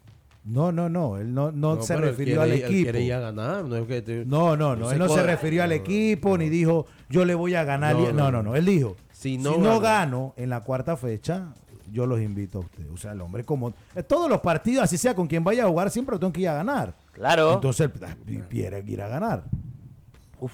No, no, no, él no, no, se refirió al equipo. ganar, no, no, no, no, él no se refirió al equipo ni dijo yo le voy a ganar. No, no, no, él dijo si no, gano en la cuarta fecha, yo los invito a ustedes. O sea, el hombre como... Eh, todos los partidos, así sea con quien vaya a jugar, siempre tengo que ir a ganar. Claro. Entonces, quiere ir a ganar. Uf.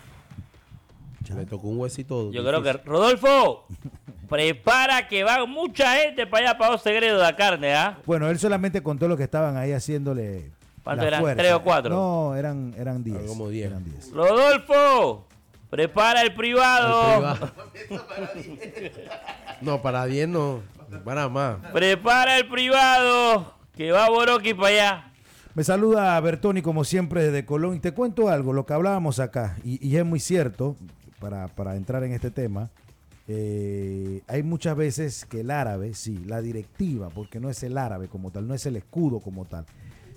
Le tocó un huesito. Yo creo que... Rodolfo, prepara que va mucha gente para allá, para los segredos de la carne, ¿ah? Bueno, él solamente contó lo que estaban ahí haciéndole... ¿Cuánto eran? ¿Tres o cuatro? No, eran, eran diez. como diez. Eran diez. Rodolfo, prepara el privado. El privado. no, para diez no. Para más. Prepara el privado, que va Boroki para allá. Me saluda Bertoni como siempre desde Colón y te cuento algo, lo que hablábamos acá, y, es muy cierto, para, entrar en este tema, eh, hay muchas veces que el árabe, sí, la directiva, porque no es el árabe como tal, no es el escudo como tal,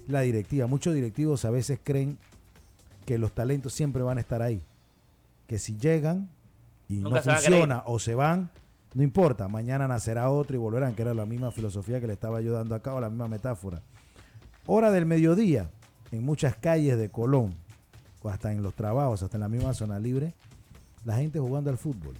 la directiva, muchos directivos a veces creen que los talentos siempre van a estar ahí, que si llegan y no funciona o se van, no importa, mañana nacerá otro y volverán, que era la misma filosofía que le estaba ayudando acá o la misma metáfora. Hora del mediodía, en muchas calles de Colón, o hasta en los trabajos, hasta en la misma zona libre, la gente jugando al fútbol.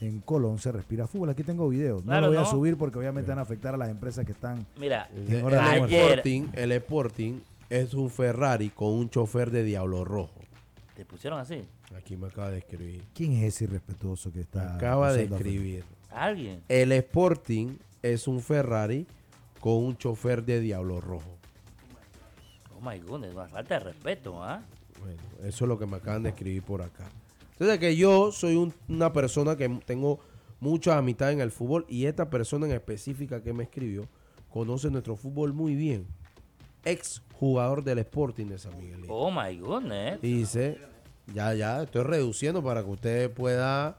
En Colón se respira fútbol. Aquí tengo videos. No lo voy a subir porque obviamente van a afectar a las empresas que están. Mira, el, Sporting, el Sporting es un Ferrari con un chofer de Diablo Rojo. ¿Te pusieron así? Aquí me acaba de escribir. ¿Quién es ese irrespetuoso que está? acaba de escribir. ¿Alguien? El Sporting es un Ferrari con un chofer de Diablo Rojo. Oh my goodness, una falta de respeto, ¿ah? Bueno, eso es lo que me acaban de escribir por acá. Entonces, que yo soy una persona que tengo mucha amistad en el fútbol y esta persona en específica que me escribió conoce nuestro fútbol muy bien. Ex jugador del Sporting de San Miguel. Oh my goodness. dice, ya, ya, estoy reduciendo para que usted pueda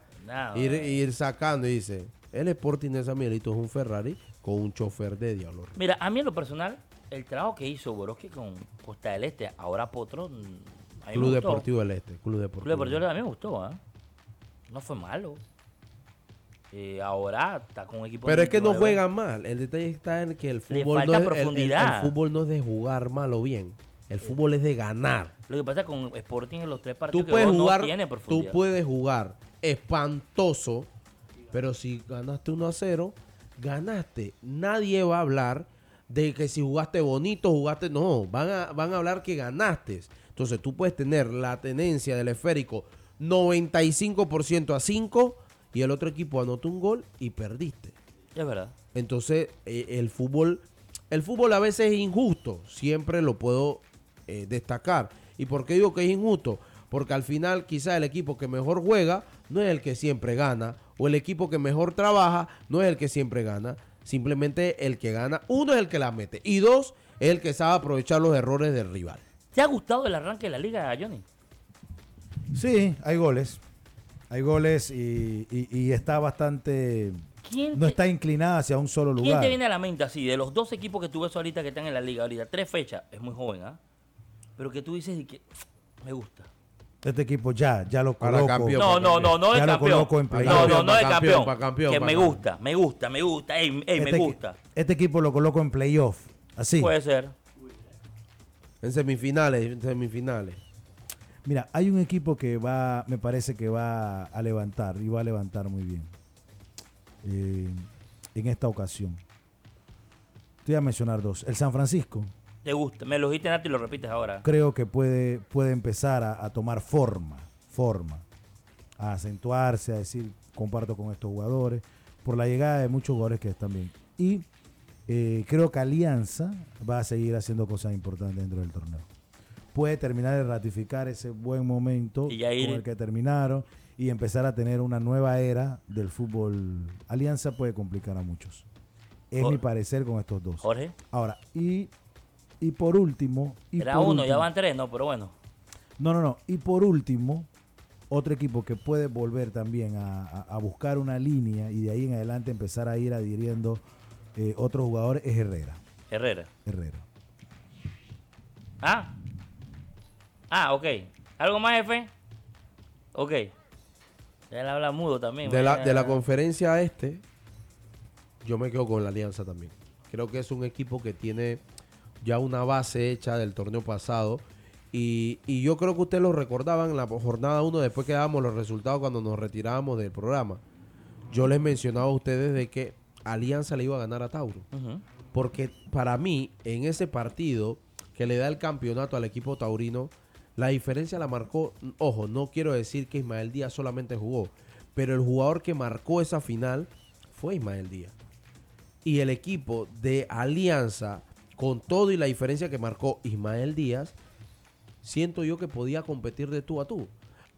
ir, ir, sacando. Y dice, el Sporting de San Miguelito es un Ferrari con un chofer de diablo. Mira, a mí en lo personal, el trabajo que hizo Boroski con Costa del Este, ahora Potro, Club Deportivo del Este. Club Deportivo. Club Deportivo del Este a mí me gustó, ¿eh? No fue malo. Eh, ahora está con un equipo. Pero es que no juega mal. El detalle está en que el fútbol, no es, profundidad. El, fútbol no es de jugar mal o bien. El fútbol es de ganar. Lo que pasa con Sporting en los tres partidos tú puedes jugar, no tiene profundidad. Tú puedes jugar espantoso, pero si ganaste 1 a 0, ganaste. Nadie va a hablar de que si jugaste bonito, jugaste. No, van a, van a hablar que ganaste. Entonces tú puedes tener la tenencia del esférico 95% a 5 y el otro equipo anotó un gol y perdiste. Es verdad. Entonces, eh, el fútbol, el fútbol a veces es injusto, siempre lo puedo eh, destacar. ¿Y por qué digo que es injusto? Porque al final quizá el equipo que mejor juega no es el que siempre gana, o el equipo que mejor trabaja no es el que siempre gana, simplemente el que gana, uno es el que la mete, y dos es el que sabe aprovechar los errores del rival. ¿Te ha gustado el arranque de la liga, Johnny? Sí, hay goles. Hay goles y, está bastante... no está inclinada hacia un solo lugar. ¿Quién te viene a la mente así? De los dos equipos que tú ves ahorita que están en la liga ahorita, tres fechas, es muy joven, ¿ah? Pero que tú dices que me gusta. Este equipo ya, ya lo coloco. Campeón, no, no, no, no de campeón. no, no, no de campeón. que me gusta, me gusta, me gusta, ey, ey me este gusta. Este equipo lo coloco en playoff, así. Puede ser. En semifinales, en semifinales. Mira, hay un equipo que va, me parece que va a levantar y va a levantar muy bien eh, en esta ocasión. Te voy a mencionar dos. El San Francisco. Te gusta, me lo dijiste antes y lo repites ahora. Creo que puede, puede empezar a, tomar forma, forma, a acentuarse, a decir, comparto con estos jugadores, por la llegada de muchos jugadores que están bien. Y eh, creo que Alianza va a seguir haciendo cosas importantes dentro del torneo puede terminar de ratificar ese buen momento con el que terminaron y empezar a tener una nueva era del fútbol. Alianza puede complicar a muchos. Es mi parecer con estos dos. Jorge. Ahora, y, y por último. Y Era uno, ya van tres, no, pero bueno. No, no, no. Y por último, otro equipo que puede volver también a, buscar una línea y de ahí en adelante empezar a ir adhiriendo eh, otros jugadores es Herrera. Herrera. Herrera. Ah, Ah, ok. ¿Algo más, jefe? Ok. Él habla mudo también. De la, de la conferencia este, yo me quedo con la alianza también. Creo que es un equipo que tiene ya una base hecha del torneo pasado. Y, y yo creo que ustedes lo recordaban en la jornada 1 después que dábamos los resultados cuando nos retirábamos del programa. Yo les mencionaba a ustedes de que Alianza le iba a ganar a Tauro. Porque para mí, en ese partido que le da el campeonato al equipo taurino, la diferencia la marcó, ojo, no quiero decir que Ismael Díaz solamente jugó, pero el jugador que marcó esa final fue Ismael Díaz. Y el equipo de Alianza, con todo y la diferencia que marcó Ismael Díaz, siento yo que podía competir de tú a tú.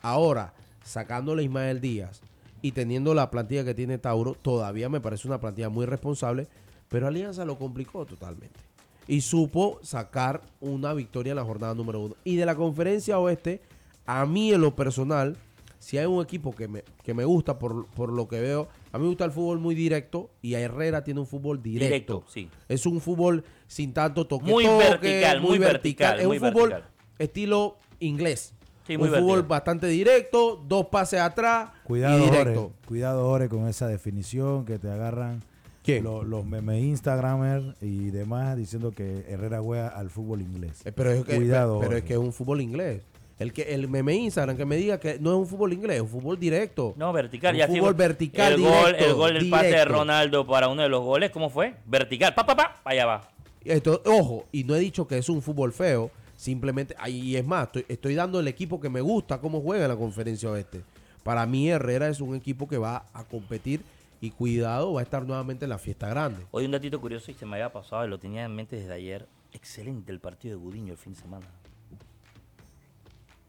Ahora, sacándole a Ismael Díaz y teniendo la plantilla que tiene Tauro, todavía me parece una plantilla muy responsable, pero Alianza lo complicó totalmente y supo sacar una victoria en la jornada número uno. Y de la conferencia oeste, a mí en lo personal, si hay un equipo que me, que me gusta por, por lo que veo, a mí me gusta el fútbol muy directo y a Herrera tiene un fútbol directo. sí. Es un fútbol sin tanto toque. Muy vertical, muy vertical. Es un fútbol estilo inglés. Sí, muy un fútbol bastante directo, dos pases atrás cuidado, y directo. cuidado, Ore, con esa definición que te agarran los memes Instagramer y demás diciendo que Herrera juega al fútbol inglés. Eh, pero es que, Cuidado. Pero, es que es un fútbol inglés. El que el meme Instagram que me diga que no es un fútbol inglés, es un fútbol directo. No, vertical. Un fútbol vertical el directo, Gol, el gol, el pase de Ronaldo para uno de los goles, ¿cómo fue? Vertical. Pa, pa, pa, allá va. Esto, ojo, y no he dicho que es un fútbol feo. Simplemente, y es más, estoy, estoy dando el equipo que me gusta cómo juega en la conferencia oeste. Para mí, Herrera es un equipo que va a competir y cuidado, va a estar nuevamente en la fiesta grande. Hoy un datito curioso y se me había pasado y lo tenía en mente desde ayer. Excelente el partido de Gudiño el fin de semana.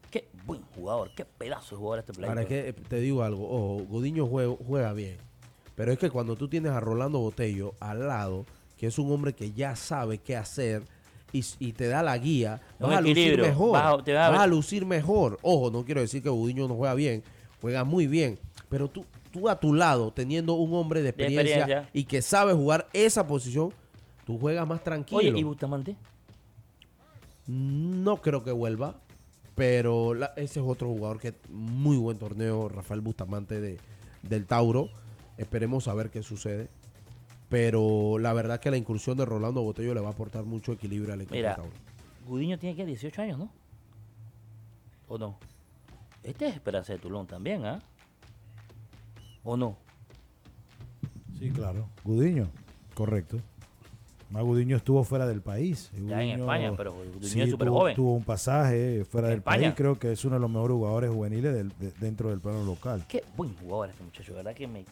Qué buen jugador, qué pedazo de jugador este play. Para que te digo algo, ojo, Gudiño juega, bien. Pero es que cuando tú tienes a Rolando Botello al lado, que es un hombre que ya sabe qué hacer y, te da la guía, vas a lucir mejor. Vas a, lucir mejor. Ojo, no quiero decir que Gudiño no juega bien, juega muy bien. Pero tú, tú a tu lado, teniendo un hombre de experiencia, y que sabe jugar esa posición, tú juegas más tranquilo. Oye, ¿y Bustamante? No creo que vuelva. Pero ese es otro jugador que muy buen torneo, Rafael Bustamante de, del Tauro. Esperemos a ver qué sucede. Pero la verdad que la incursión de Rolando Botello le va a aportar mucho equilibrio al equipo Mira. Gudiño tiene que 18 años, ¿no? ¿O no? Este es Esperanza de Tulón también, ¿ah? ¿O no? Sí, claro. Gudiño, correcto. Magudiño estuvo fuera del país. ya en España, pero Gudiño es súper joven. Tuvo un pasaje fuera del país. Creo que es uno de los mejores jugadores juveniles dentro del plano local. Qué buen jugador este muchacho, ¿verdad? Que me...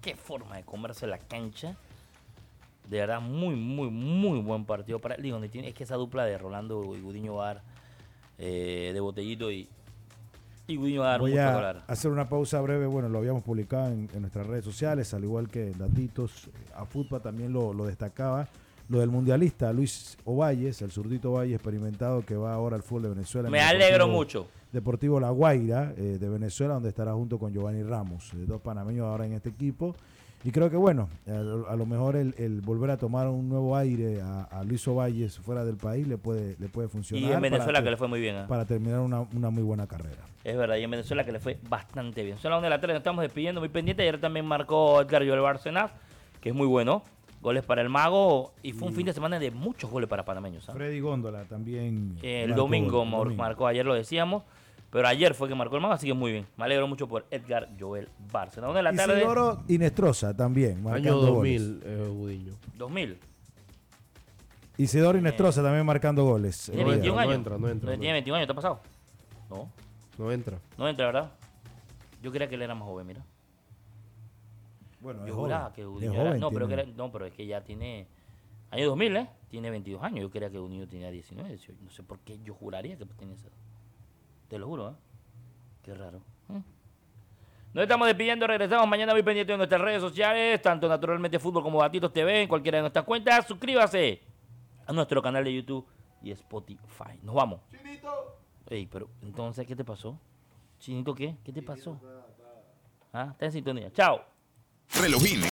Qué forma de comerse la cancha. De verdad, muy, muy, muy buen partido para él. Digo, es que esa dupla de Rolando y Gudiño Bar, eh, de Botellito y, y Gudiño Bar, Voy a hacer una pausa breve. Bueno, lo habíamos publicado en, nuestras redes sociales, al igual que Datitos. A Fútbol también lo, destacaba. Lo del mundialista Luis Ovalles, el zurdito Ovalle experimentado que va ahora al fútbol de Venezuela. Me alegro mucho. Deportivo La Guaira eh, de Venezuela, donde estará junto con Giovanni Ramos, eh, dos panameños ahora en este equipo. Y creo que bueno, a, lo mejor el, volver a tomar un nuevo aire a, Luis Ovalles fuera del país le puede, le puede funcionar. Y en Venezuela que le fue muy bien. ¿eh? Para terminar una, muy buena carrera. Es verdad, y en Venezuela que le fue bastante bien. Son las 1 de la tarde, nos estamos despidiendo muy pendiente. Ayer también marcó Edgar Joel Barcenas, que es muy bueno. Goles para el Mago y fue un fin de semana de muchos goles para panameños. ¿ah? Freddy Góndola también. el domingo, marcó, ayer lo decíamos. Pero ayer fue que marcó el mago, así que muy bien. Me alegro mucho por Edgar Joel Barça. ¿Dónde la tarde? Isidoro Inestrosa también. Año 2000, eh, Gudiño. 2000. Isidoro Inestrosa también marcando goles. Tiene 21 años. No entra, no entra. Tiene 21 años, ¿te ha pasado? No. No entra. No entra, ¿verdad? Yo creía que él era más joven, mira. Bueno, Yo juraba que era, no, pero que no, pero es que ya tiene... Año 2000, ¿eh? Tiene 22 años. Yo creía que Gudiño tenía 19, 18. No sé por qué yo juraría que tenía esa te lo juro, ¿eh? Qué raro. ¿eh? Nos estamos despidiendo, regresamos mañana muy pendiente de nuestras redes sociales, tanto Naturalmente Fútbol como Batitos TV, en cualquiera de nuestras cuentas. Suscríbase a nuestro canal de YouTube y Spotify. Nos vamos. Chinito. Ey, pero entonces, ¿qué te pasó? ¿Chinito qué? ¿Qué te pasó? Ah, está en sintonía. Chao. Relojín